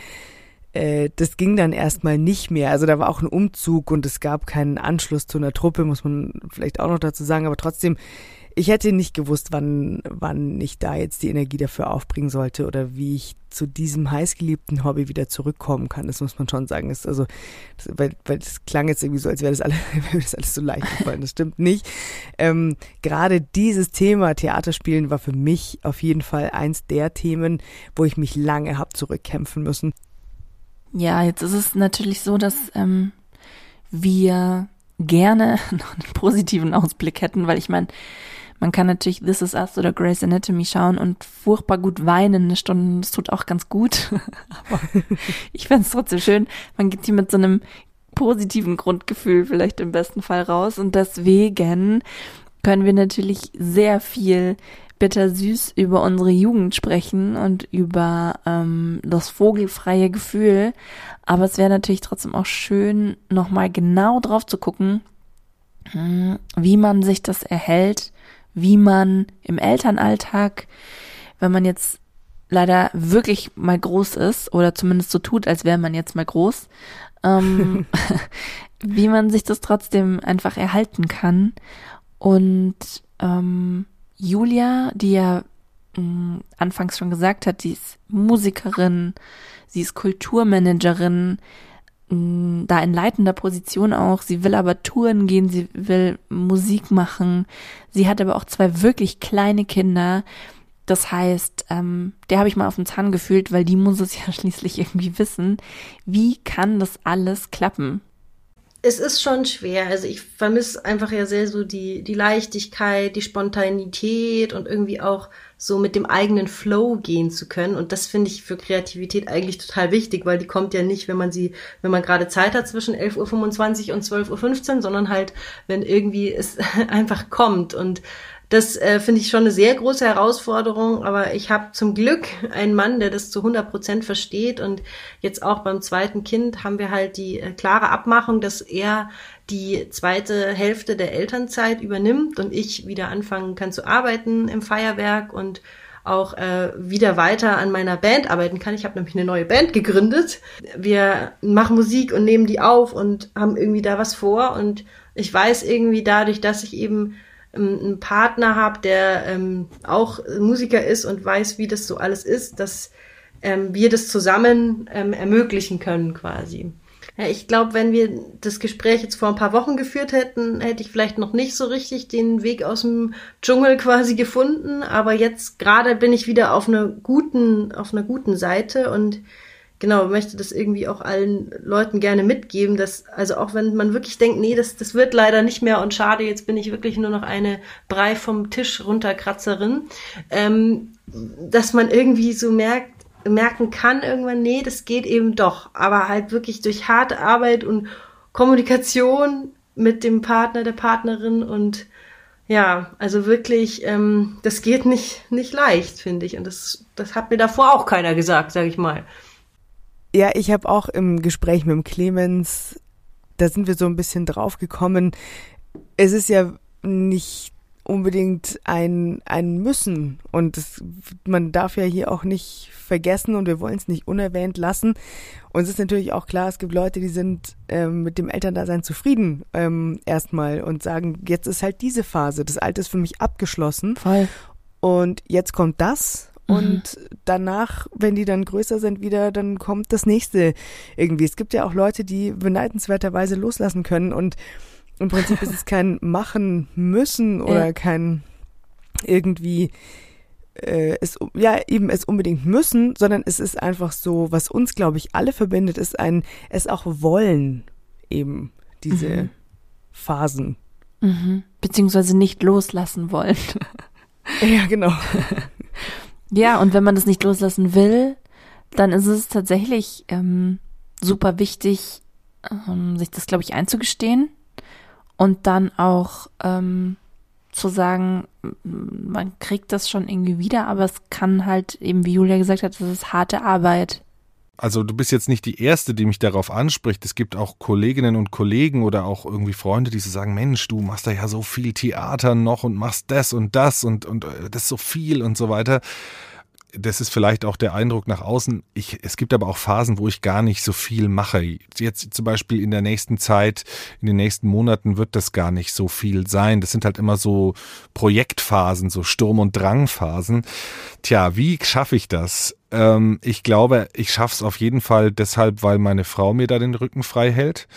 Speaker 1: äh, das ging dann erstmal nicht mehr. Also da war auch ein Umzug und es gab keinen Anschluss zu einer Truppe, muss man vielleicht auch noch dazu sagen. Aber trotzdem, ich hätte nicht gewusst, wann, wann ich da jetzt die Energie dafür aufbringen sollte oder wie ich zu diesem heißgeliebten Hobby wieder zurückkommen kann. Das muss man schon sagen. Das, also, das, weil, weil das klang jetzt irgendwie so, als wäre das, alle, wäre das alles so leicht gefallen. Das stimmt nicht. Ähm, Gerade dieses Thema Theaterspielen war für mich auf jeden Fall eins der Themen, wo ich mich lange hab zurückkämpfen müssen.
Speaker 5: Ja, jetzt ist es natürlich so, dass ähm, wir gerne noch einen positiven Ausblick hätten, weil ich meine, man kann natürlich This Is Us oder Grey's Anatomy schauen und furchtbar gut weinen eine Stunde, das tut auch ganz gut. Aber ich fände es trotzdem schön, man geht hier mit so einem positiven Grundgefühl vielleicht im besten Fall raus und deswegen können wir natürlich sehr viel bittersüß über unsere Jugend sprechen und über ähm, das vogelfreie Gefühl. Aber es wäre natürlich trotzdem auch schön, nochmal genau drauf zu gucken, hm, wie man sich das erhält, wie man im Elternalltag, wenn man jetzt leider wirklich mal groß ist oder zumindest so tut, als wäre man jetzt mal groß, ähm, wie man sich das trotzdem einfach erhalten kann. Und ähm, Julia, die ja mh, mm, anfangs schon gesagt hat, die ist Musikerin, sie ist Kulturmanagerin, mh, da in leitender Position auch. Sie will aber Touren gehen, sie will Musik machen. Sie hat aber auch zwei wirklich kleine Kinder. Das heißt, ähm, der habe ich mal auf den Zahn gefühlt, weil die muss es ja schließlich irgendwie wissen. Wie kann das alles klappen?
Speaker 4: Es ist schon schwer. Also ich vermisse einfach ja sehr so die, die Leichtigkeit, die Spontanität und irgendwie auch so mit dem eigenen Flow gehen zu können. Und das finde ich für Kreativität eigentlich total wichtig, weil die kommt ja nicht, wenn man sie, wenn man gerade Zeit hat zwischen 11.25 Uhr und 12.15 Uhr, sondern halt, wenn irgendwie es einfach kommt. Und das äh, finde ich schon eine sehr große Herausforderung, aber ich habe zum Glück einen Mann, der das zu 100 Prozent versteht und jetzt auch beim zweiten Kind haben wir halt die äh, klare Abmachung, dass er die zweite Hälfte der Elternzeit übernimmt und ich wieder anfangen kann zu arbeiten im Feuerwerk und auch äh, wieder weiter an meiner Band arbeiten kann. Ich habe nämlich eine neue Band gegründet. Wir machen Musik und nehmen die auf und haben irgendwie da was vor und ich weiß irgendwie dadurch, dass ich eben einen Partner habe, der ähm, auch Musiker ist und weiß, wie das so alles ist, dass ähm, wir das zusammen ähm, ermöglichen können quasi. Ja, ich glaube, wenn wir das Gespräch jetzt vor ein paar Wochen geführt hätten, hätte ich vielleicht noch nicht so richtig den Weg aus dem Dschungel quasi gefunden. Aber jetzt gerade bin ich wieder auf einer guten, auf einer guten Seite und genau, möchte das irgendwie auch allen Leuten gerne mitgeben, dass, also auch wenn man wirklich denkt, nee, das, das wird leider nicht mehr und schade, jetzt bin ich wirklich nur noch eine Brei vom Tisch runterkratzerin, ähm, dass man irgendwie so merkt, merken kann irgendwann, nee, das geht eben doch, aber halt wirklich durch harte Arbeit und Kommunikation mit dem Partner, der Partnerin und ja, also wirklich, ähm, das geht nicht, nicht leicht, finde ich. Und das, das hat mir davor auch keiner gesagt, sag ich mal.
Speaker 1: Ja, ich habe auch im Gespräch mit dem Clemens, da sind wir so ein bisschen drauf gekommen. Es ist ja nicht unbedingt ein, ein Müssen. Und das, man darf ja hier auch nicht vergessen und wir wollen es nicht unerwähnt lassen. Und es ist natürlich auch klar, es gibt Leute, die sind ähm, mit dem Elterndasein zufrieden ähm, erstmal und sagen, jetzt ist halt diese Phase, das Alte ist für mich abgeschlossen.
Speaker 5: Voll.
Speaker 1: Und jetzt kommt das Mhm. Und danach, wenn die dann größer sind wieder, dann kommt das nächste irgendwie. Es gibt ja auch Leute, die beneidenswerterweise loslassen können und im Prinzip ist es kein machen müssen oder ja. kein irgendwie äh, es ja eben es unbedingt müssen, sondern es ist einfach so, was uns glaube ich alle verbindet, ist ein es auch wollen eben diese mhm. Phasen.
Speaker 5: Mhm. Beziehungsweise nicht loslassen wollen.
Speaker 1: ja, genau.
Speaker 5: Ja, und wenn man das nicht loslassen will, dann ist es tatsächlich ähm, super wichtig, ähm, sich das, glaube ich, einzugestehen und dann auch ähm, zu sagen, man kriegt das schon irgendwie wieder, aber es kann halt eben, wie Julia gesagt hat, das ist harte Arbeit
Speaker 6: also du bist jetzt nicht die Erste, die mich darauf anspricht. Es gibt auch Kolleginnen und Kollegen oder auch irgendwie Freunde, die so sagen, Mensch, du machst da ja so viel Theater noch und machst das und das und, und äh, das so viel und so weiter das ist vielleicht auch der Eindruck nach außen. Ich, es gibt aber auch Phasen, wo ich gar nicht so viel mache. Jetzt zum Beispiel in der nächsten Zeit, in den nächsten Monaten wird das gar nicht so viel sein. Das sind halt immer so Projektphasen, so Sturm- und Drangphasen. Tja, wie schaffe ich das? Ähm, ich glaube, ich schaffe es auf jeden Fall deshalb, weil meine Frau mir da den Rücken frei hält.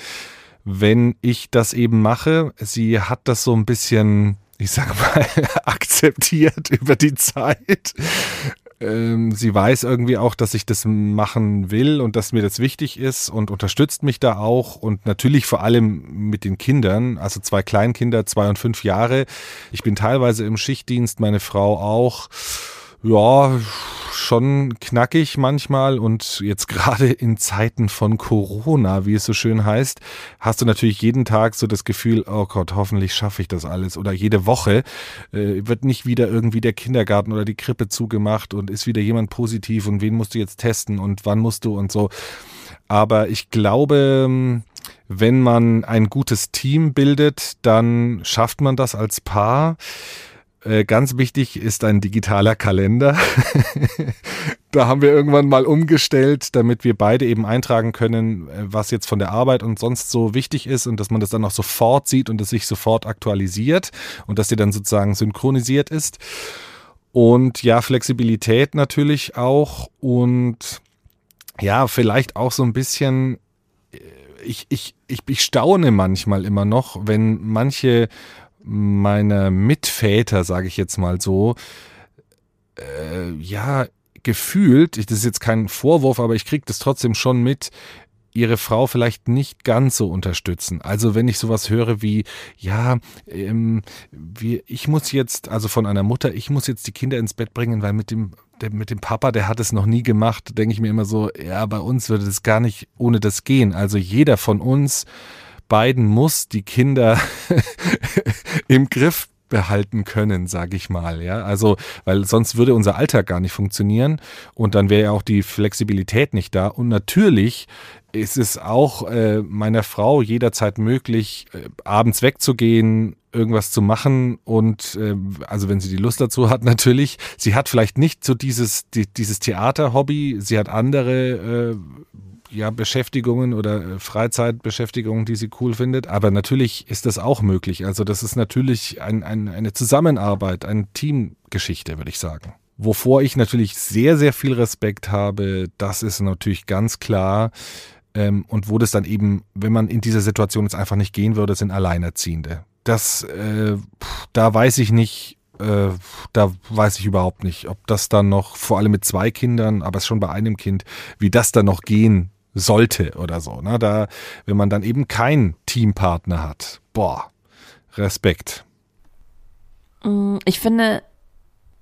Speaker 6: Wenn ich das eben mache, sie hat das so ein bisschen ich sag mal, akzeptiert über die Zeit ähm, sie weiß irgendwie auch, dass ich das machen will und dass mir das wichtig ist und unterstützt mich da auch und natürlich vor allem mit den Kindern, also zwei Kleinkinder, zwei und fünf Jahre. Ich bin teilweise im Schichtdienst, meine Frau auch. Ja, schon knackig manchmal und jetzt gerade in Zeiten von Corona, wie es so schön heißt, hast du natürlich jeden Tag so das Gefühl, oh Gott, hoffentlich schaffe ich das alles oder jede Woche äh, wird nicht wieder irgendwie der Kindergarten oder die Krippe zugemacht und ist wieder jemand positiv und wen musst du jetzt testen und wann musst du und so. Aber ich glaube, wenn man ein gutes Team bildet, dann schafft man das als Paar Äh, ganz wichtig ist ein digitaler Kalender. da haben wir irgendwann mal umgestellt, damit wir beide eben eintragen können, äh, was jetzt von der Arbeit und sonst so wichtig ist und dass man das dann auch sofort sieht und es sich sofort aktualisiert und dass die dann sozusagen synchronisiert ist. Und ja, Flexibilität natürlich auch und ja, vielleicht auch so ein bisschen, äh, ich, ich, ich, ich staune manchmal immer noch, wenn manche meiner Mitväter, sage ich jetzt mal so, äh, ja, gefühlt, das ist jetzt kein Vorwurf, aber ich kriege das trotzdem schon mit, ihre Frau vielleicht nicht ganz so unterstützen. Also wenn ich sowas höre wie, ja, ähm, wir, ich muss jetzt, also von einer Mutter, ich muss jetzt die Kinder ins Bett bringen, weil mit dem, der, mit dem Papa, der hat es noch nie gemacht, denke ich mir immer so, ja, bei uns würde das gar nicht ohne das gehen. Also jeder von uns beiden muss die Kinder im Griff behalten können, sage ich mal, ja. Also, weil sonst würde unser Alltag gar nicht funktionieren und dann wäre ja auch die Flexibilität nicht da. Und natürlich ist es auch äh, meiner Frau jederzeit möglich, äh, abends wegzugehen, irgendwas zu machen und äh, also wenn sie die Lust dazu hat natürlich. Sie hat vielleicht nicht so dieses die, dieses Theater-Hobby, sie hat andere äh, ja, Beschäftigungen oder äh, Freizeitbeschäftigungen, die sie cool findet. Aber natürlich ist das auch möglich. Also das ist natürlich ein, ein, eine Zusammenarbeit, eine Teamgeschichte, würde ich sagen. Wovor ich natürlich sehr, sehr viel Respekt habe, das ist natürlich ganz klar. Ähm, und wo das dann eben, wenn man in dieser Situation jetzt einfach nicht gehen würde, sind Alleinerziehende. Das, äh, da weiß ich nicht, äh, da weiß ich überhaupt nicht, ob das dann noch, vor allem mit zwei Kindern, aber schon bei einem Kind, wie das dann noch gehen sollte oder so. Ne? Da, wenn man dann eben keinen Teampartner hat. Boah, Respekt.
Speaker 5: Mm, ich finde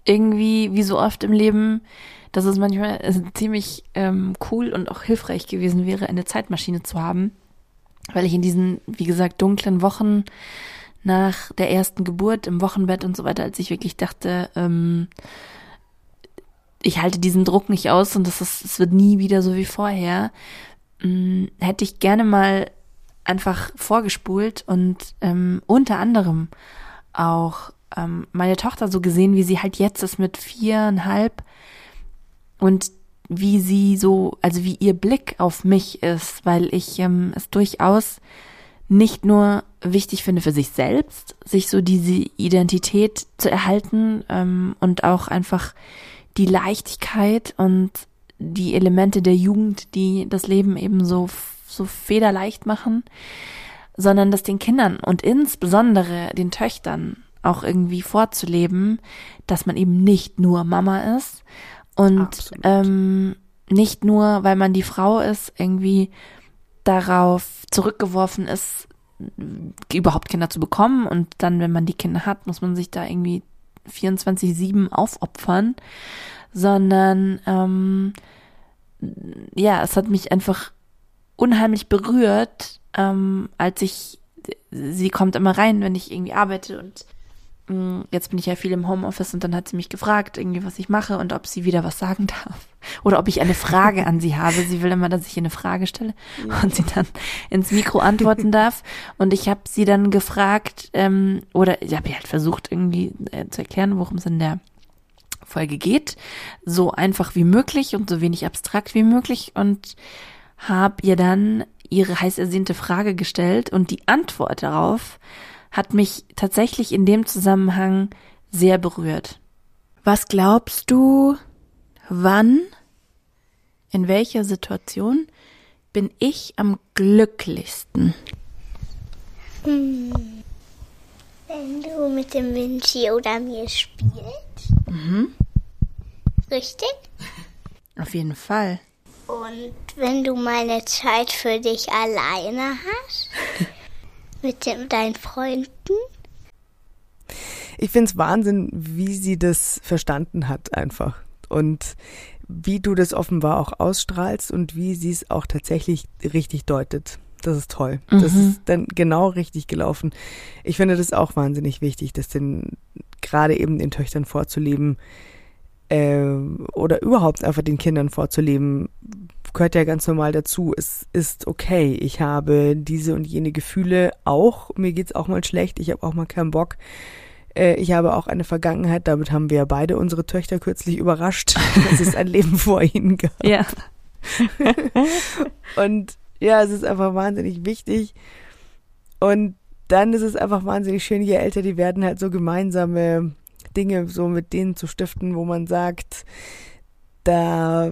Speaker 5: irgendwie, wie so oft im Leben, dass es manchmal ziemlich ähm, cool und auch hilfreich gewesen wäre, eine Zeitmaschine zu haben, weil ich in diesen, wie gesagt, dunklen Wochen nach der ersten Geburt im Wochenbett und so weiter, als ich wirklich dachte, ähm, ich halte diesen Druck nicht aus und das ist, es wird nie wieder so wie vorher, mh, hätte ich gerne mal einfach vorgespult und ähm, unter anderem auch ähm, meine Tochter so gesehen, wie sie halt jetzt ist mit viereinhalb und wie sie so, also wie ihr Blick auf mich ist, weil ich ähm, es durchaus nicht nur wichtig finde für sich selbst, sich so diese Identität zu erhalten ähm, und auch einfach die Leichtigkeit und die Elemente der Jugend, die das Leben eben so, so federleicht machen, sondern das den Kindern und insbesondere den Töchtern auch irgendwie vorzuleben, dass man eben nicht nur Mama ist und ähm, nicht nur, weil man die Frau ist, irgendwie darauf zurückgeworfen ist, überhaupt Kinder zu bekommen. Und dann, wenn man die Kinder hat, muss man sich da irgendwie 24-7 aufopfern, sondern ähm, ja, es hat mich einfach unheimlich berührt, ähm, als ich, sie kommt immer rein, wenn ich irgendwie arbeite und Jetzt bin ich ja viel im Homeoffice und dann hat sie mich gefragt, irgendwie, was ich mache und ob sie wieder was sagen darf. Oder ob ich eine Frage an sie habe. Sie will immer, dass ich ihr eine Frage stelle und sie dann ins Mikro antworten darf. Und ich habe sie dann gefragt, ähm, oder ich habe ihr halt versucht, irgendwie äh, zu erklären, worum es in der Folge geht. So einfach wie möglich und so wenig abstrakt wie möglich. Und habe ihr dann ihre heiß ersehnte Frage gestellt und die Antwort darauf hat mich tatsächlich in dem Zusammenhang sehr berührt. Was glaubst du, wann, in welcher Situation bin ich am glücklichsten?
Speaker 2: Hm. Wenn du mit dem Vinci oder mir spielst.
Speaker 5: Mhm.
Speaker 2: Richtig?
Speaker 5: Auf jeden Fall.
Speaker 2: Und wenn du meine Zeit für dich alleine hast? mit dem, deinen Freunden?
Speaker 1: Ich finde es Wahnsinn, wie sie das verstanden hat einfach. Und wie du das offenbar auch ausstrahlst und wie sie es auch tatsächlich richtig deutet. Das ist toll. Mhm. Das ist dann genau richtig gelaufen. Ich finde das auch wahnsinnig wichtig, das den gerade eben den Töchtern vorzuleben äh, oder überhaupt einfach den Kindern vorzuleben, gehört ja ganz normal dazu. Es ist okay. Ich habe diese und jene Gefühle auch. Mir geht's auch mal schlecht. Ich habe auch mal keinen Bock. Äh, ich habe auch eine Vergangenheit, damit haben wir beide unsere Töchter kürzlich überrascht, dass es ein Leben vor ihnen gab.
Speaker 5: Ja.
Speaker 1: Und ja, es ist einfach wahnsinnig wichtig. Und dann ist es einfach wahnsinnig schön, je älter die werden, halt so gemeinsame Dinge so mit denen zu stiften, wo man sagt, da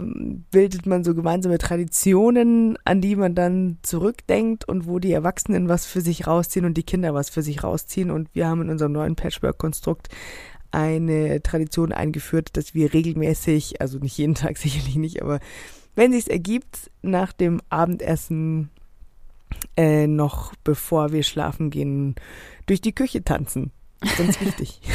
Speaker 1: bildet man so gemeinsame Traditionen, an die man dann zurückdenkt und wo die Erwachsenen was für sich rausziehen und die Kinder was für sich rausziehen. Und wir haben in unserem neuen Patchwork-Konstrukt eine Tradition eingeführt, dass wir regelmäßig, also nicht jeden Tag sicherlich nicht, aber wenn sich's ergibt, nach dem Abendessen äh, noch bevor wir schlafen gehen, durch die Küche tanzen. Ganz wichtig.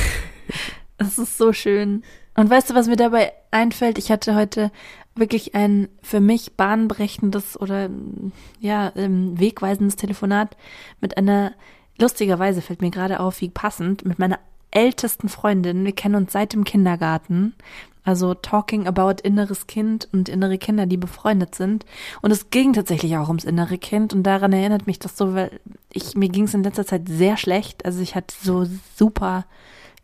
Speaker 5: Das ist so schön. Und weißt du, was mir dabei einfällt? Ich hatte heute wirklich ein für mich bahnbrechendes oder ja, ähm, wegweisendes Telefonat mit einer, lustigerweise fällt mir gerade auf, wie passend, mit meiner ältesten Freundin. Wir kennen uns seit dem Kindergarten. Also talking about inneres Kind und innere Kinder, die befreundet sind. Und es ging tatsächlich auch ums innere Kind. Und daran erinnert mich das so, weil ich, mir ging es in letzter Zeit sehr schlecht. Also ich hatte so super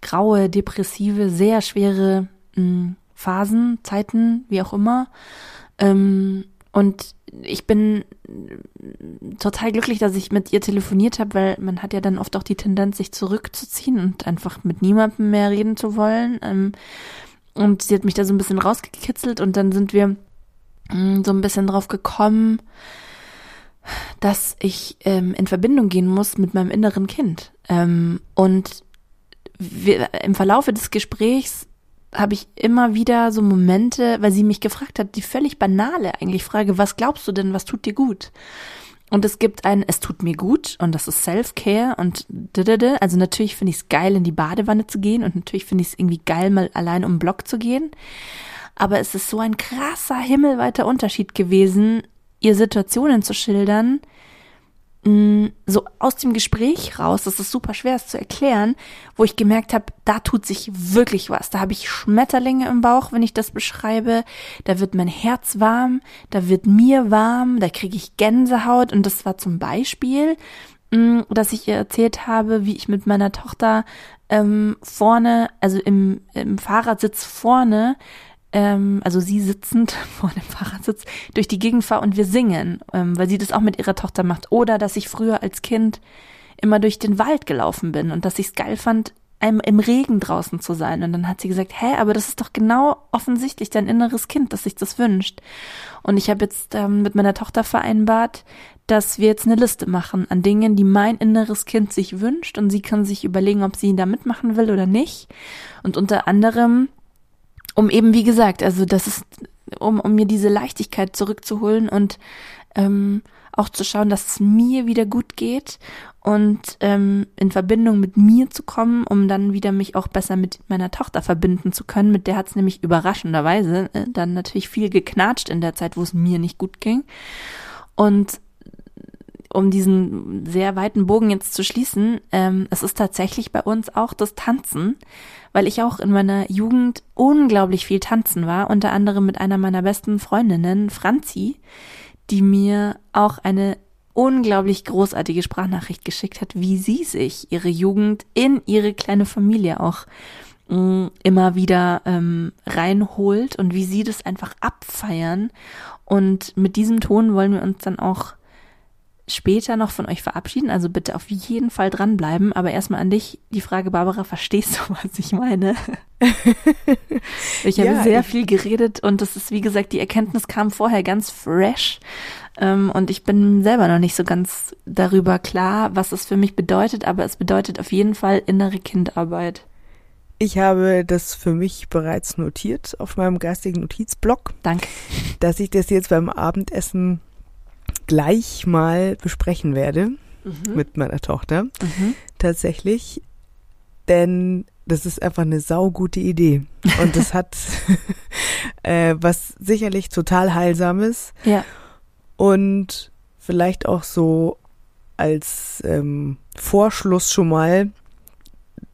Speaker 5: graue, depressive, sehr schwere mh, hm, Phasen, Zeiten, wie auch immer. Ähm, und ich bin total glücklich, dass ich mit ihr telefoniert habe, weil man hat ja dann oft auch die Tendenz, sich zurückzuziehen und einfach mit niemandem mehr reden zu wollen. Ähm, und sie hat mich da so ein bisschen rausgekitzelt und dann sind wir mm, so ein bisschen drauf gekommen, dass ich ähm, in Verbindung gehen muss mit meinem inneren Kind. Ähm, und wir, im Verlaufe des Gesprächs habe ich immer wieder so Momente, weil sie mich gefragt hat, die völlig banale eigentlich Frage, was glaubst du denn, was tut dir gut? Und es gibt ein, es tut mir gut und das ist Self-Care und didede. also natürlich finde ich es geil, in die Badewanne zu gehen und natürlich finde ich es irgendwie geil, mal allein um den Block zu gehen. Aber es ist so ein krasser, himmelweiter Unterschied gewesen, ihr Situationen zu schildern, Mm, so aus dem Gespräch raus, das ist super schwer es zu erklären, wo ich gemerkt habe, da tut sich wirklich was. Da habe ich Schmetterlinge im Bauch, wenn ich das beschreibe. Da wird mein Herz warm, da wird mir warm, da kriege ich Gänsehaut. Und das war zum Beispiel, mm, dass ich ihr erzählt habe, wie ich mit meiner Tochter ähm, vorne, also im, im Fahrradsitz vorne, ähm, also sie sitzend vor dem Fahrradsitz, durch die Gegend fahre und wir singen, ähm, weil sie das auch mit ihrer Tochter macht. Oder dass ich früher als Kind immer durch den Wald gelaufen bin und dass ich es geil fand, einem im Regen draußen zu sein. Und dann hat sie gesagt, hä, aber das ist doch genau offensichtlich dein inneres Kind, das sich das wünscht. Und ich habe jetzt ähm, mit meiner Tochter vereinbart, dass wir jetzt eine Liste machen an Dingen, die mein inneres Kind sich wünscht. Und sie kann sich überlegen, ob sie da mitmachen will oder nicht. Und unter anderem um eben, wie gesagt, also das ist, um, um mir diese Leichtigkeit zurückzuholen und ähm, auch zu schauen, dass es mir wieder gut geht und ähm, in Verbindung mit mir zu kommen, um dann wieder mich auch besser mit meiner Tochter verbinden zu können. Mit der hat es nämlich überraschenderweise äh, dann natürlich viel geknatscht in der Zeit, wo es mir nicht gut ging. Und um diesen sehr weiten Bogen jetzt zu schließen, ähm, es ist tatsächlich bei uns auch das Tanzen, weil ich auch in meiner Jugend unglaublich viel tanzen war, unter anderem mit einer meiner besten Freundinnen, Franzi, die mir auch eine unglaublich großartige Sprachnachricht geschickt hat, wie sie sich ihre Jugend in ihre kleine Familie auch mm, immer wieder ähm, reinholt und wie sie das einfach abfeiern. Und mit diesem Ton wollen wir uns dann auch später noch von euch verabschieden, also bitte auf jeden Fall dranbleiben. Aber erstmal an dich die Frage, Barbara, verstehst du, was ich meine? ich habe ja, sehr ich viel geredet und das ist, wie gesagt, die Erkenntnis kam vorher ganz fresh. Ähm, und ich bin selber noch nicht so ganz darüber klar, was es für mich bedeutet, aber es bedeutet auf jeden Fall innere Kindarbeit.
Speaker 1: Ich habe das für mich bereits notiert auf meinem geistigen Notizblock.
Speaker 5: Danke.
Speaker 1: Dass ich das jetzt beim Abendessen gleich mal besprechen werde mhm. mit meiner Tochter. Mhm. Tatsächlich. Denn das ist einfach eine saugute Idee. Und das hat äh, was sicherlich total Heilsames.
Speaker 5: Ja.
Speaker 1: Und vielleicht auch so als ähm, Vorschluss schon mal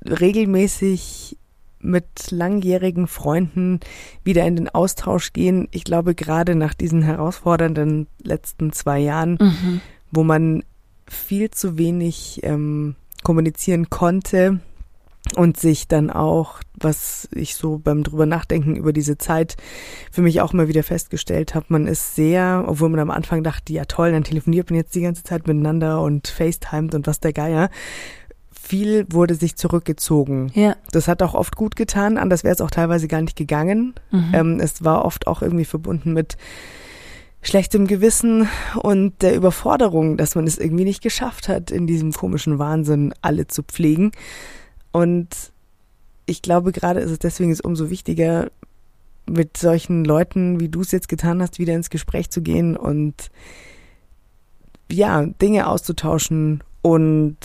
Speaker 1: regelmäßig mit langjährigen Freunden wieder in den Austausch gehen. Ich glaube, gerade nach diesen herausfordernden letzten zwei Jahren, mhm. wo man viel zu wenig ähm, kommunizieren konnte, und sich dann auch, was ich so beim drüber nachdenken über diese Zeit für mich auch immer wieder festgestellt habe, man ist sehr, obwohl man am Anfang dachte, ja toll, dann telefoniert man jetzt die ganze Zeit miteinander und FaceTimet und was der Geier. Viel wurde sich zurückgezogen.
Speaker 5: Ja.
Speaker 1: Das hat auch oft gut getan, anders wäre es auch teilweise gar nicht gegangen.
Speaker 5: Mhm.
Speaker 1: Ähm, es war oft auch irgendwie verbunden mit schlechtem Gewissen und der Überforderung, dass man es irgendwie nicht geschafft hat, in diesem komischen Wahnsinn alle zu pflegen. Und ich glaube, gerade ist es deswegen ist umso wichtiger, mit solchen Leuten, wie du es jetzt getan hast, wieder ins Gespräch zu gehen und ja, Dinge auszutauschen und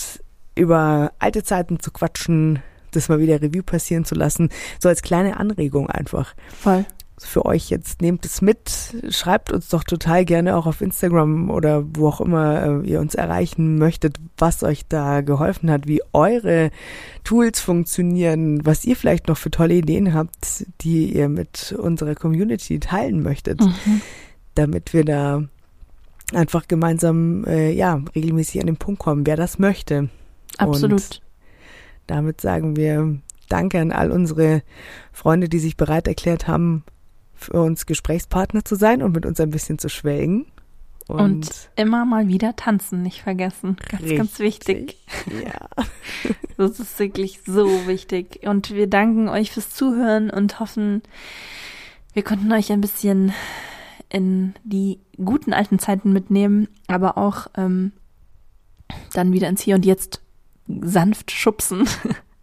Speaker 1: über alte Zeiten zu quatschen, das mal wieder Revue passieren zu lassen, so als kleine Anregung einfach
Speaker 5: Voll.
Speaker 1: für euch jetzt. Nehmt es mit, schreibt uns doch total gerne auch auf Instagram oder wo auch immer äh, ihr uns erreichen möchtet, was euch da geholfen hat, wie eure Tools funktionieren, was ihr vielleicht noch für tolle Ideen habt, die ihr mit unserer Community teilen möchtet,
Speaker 5: Mhm.
Speaker 1: damit wir da einfach gemeinsam äh, ja regelmäßig an den Punkt kommen, wer das möchte.
Speaker 5: Absolut.
Speaker 1: Und damit sagen wir Danke an all unsere Freunde, die sich bereit erklärt haben, für uns Gesprächspartner zu sein und mit uns ein bisschen zu schwelgen.
Speaker 5: Und, immer mal wieder tanzen nicht vergessen. Ganz, ganz wichtig.
Speaker 1: Ja.
Speaker 5: Das ist wirklich so wichtig. Und wir danken euch fürs Zuhören und hoffen, wir konnten euch ein bisschen in die guten alten Zeiten mitnehmen, aber auch ähm, dann wieder ins Hier und Jetzt sanft schubsen,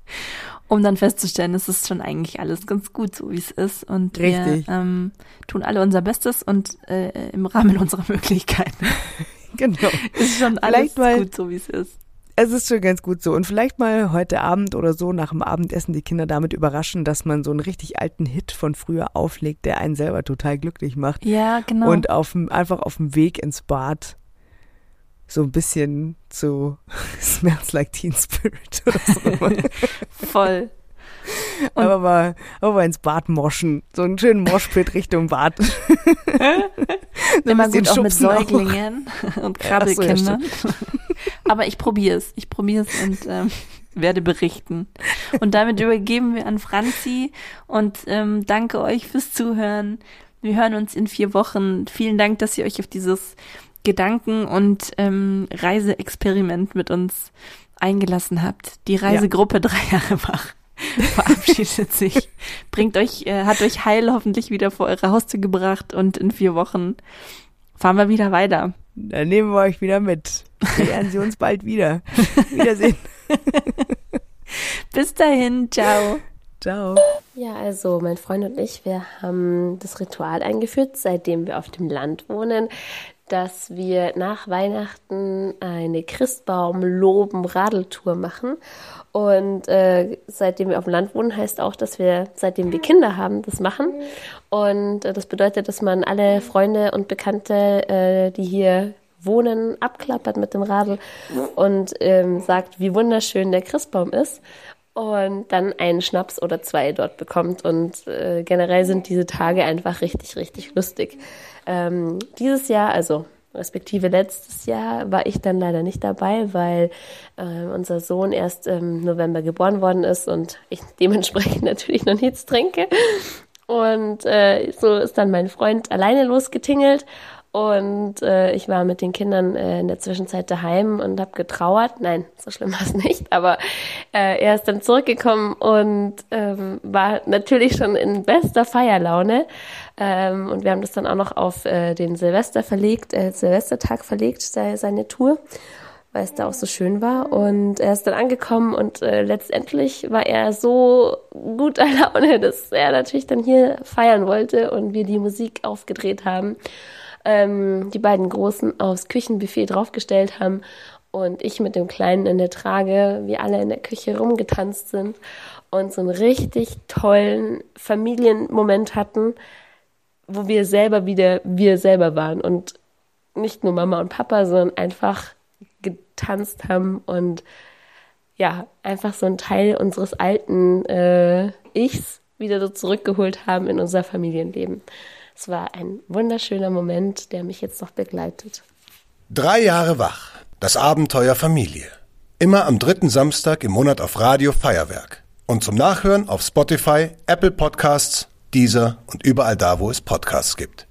Speaker 5: um dann festzustellen, es ist schon eigentlich alles ganz gut, so wie es ist. Und
Speaker 1: Richtig.
Speaker 5: wir ähm, tun alle unser Bestes und äh, im Rahmen unserer Möglichkeiten.
Speaker 1: Genau.
Speaker 5: ist schon alles
Speaker 1: mal-
Speaker 5: gut, so wie es ist.
Speaker 1: Es ist schon ganz gut so. Und vielleicht mal heute Abend oder so nach dem Abendessen die Kinder damit überraschen, dass man so einen richtig alten Hit von früher auflegt, der einen selber total glücklich macht.
Speaker 5: Ja, genau.
Speaker 1: Und auf einfach auf dem Weg ins Bad so ein bisschen zu Smells Like Teen Spirit oder so.
Speaker 5: voll. Und-
Speaker 1: aber mal, aber mal ins Bad moschen. So einen schönen Moshpit Richtung Bad.
Speaker 5: Immer gut auch mit
Speaker 1: schubsen auch.
Speaker 5: Säuglingen und
Speaker 1: so, ja,
Speaker 5: Krabbelkindern. Aber ich probiere es. Ich probiere es und ähm, werde berichten. Und damit übergeben wir an Franzi und ähm, danke euch fürs Zuhören. Wir hören uns in vier Wochen. Vielen Dank, dass ihr euch auf dieses Gedanken- und ähm, Reiseexperiment mit uns eingelassen habt. Die Reisegruppe drei Jahre wach verabschiedet sich. Bringt euch, äh, hat euch heil hoffentlich wieder vor eure Haustür gebracht und in vier Wochen fahren wir wieder weiter.
Speaker 1: Dann nehmen wir euch wieder mit. Lernen Sie uns bald wieder. Wiedersehen.
Speaker 5: Bis dahin, ciao.
Speaker 1: Ciao.
Speaker 8: Ja, also mein Freund und ich, wir haben das Ritual eingeführt, seitdem wir auf dem Land wohnen, dass wir nach Weihnachten eine Christbaum-Loben-Radeltour machen. Und äh, seitdem wir auf dem Land wohnen, heißt auch, dass wir, seitdem wir Kinder haben, das machen. Und äh, das bedeutet, dass man alle Freunde und Bekannte, äh, die hier wohnen, abklappert mit dem Radl und ähm, sagt, wie wunderschön der Christbaum ist und dann einen Schnaps oder zwei dort bekommt. Und äh, generell sind diese Tage einfach richtig, richtig lustig. Ähm, dieses Jahr, also respektive letztes Jahr, war ich dann leider nicht dabei, weil äh, unser Sohn erst im November geboren worden ist und ich dementsprechend natürlich noch nichts trinke. Und äh, so ist dann mein Freund alleine losgetingelt. Und äh, ich war mit den Kindern äh, in der Zwischenzeit daheim und habe getrauert. Nein, so schlimm war es nicht. Aber äh, er ist dann zurückgekommen und ähm, war natürlich schon in bester Feierlaune. Ähm, und wir haben das dann auch noch auf äh, den Silvester verlegt, äh, Silvestertag verlegt, se- seine Tour weil es da auch so schön war. Und er ist dann angekommen und äh, letztendlich war er so guter Laune, dass er natürlich dann hier feiern wollte und wir die Musik aufgedreht haben, ähm, die beiden Großen aufs Küchenbuffet draufgestellt haben und ich mit dem Kleinen in der Trage, wir alle in der Küche rumgetanzt sind und so einen richtig tollen Familienmoment hatten, wo wir selber wieder wir selber waren und nicht nur Mama und Papa, sondern einfach getanzt haben und ja, einfach so ein Teil unseres alten äh, Ichs wieder so zurückgeholt haben in unser Familienleben. Es war ein wunderschöner Moment, der mich jetzt noch begleitet.
Speaker 3: Drei Jahre wach. Das Abenteuer Familie. Immer am dritten Samstag im Monat auf Radio Feuerwerk. und zum Nachhören auf Spotify, Apple Podcasts, Deezer und überall da, wo es Podcasts gibt.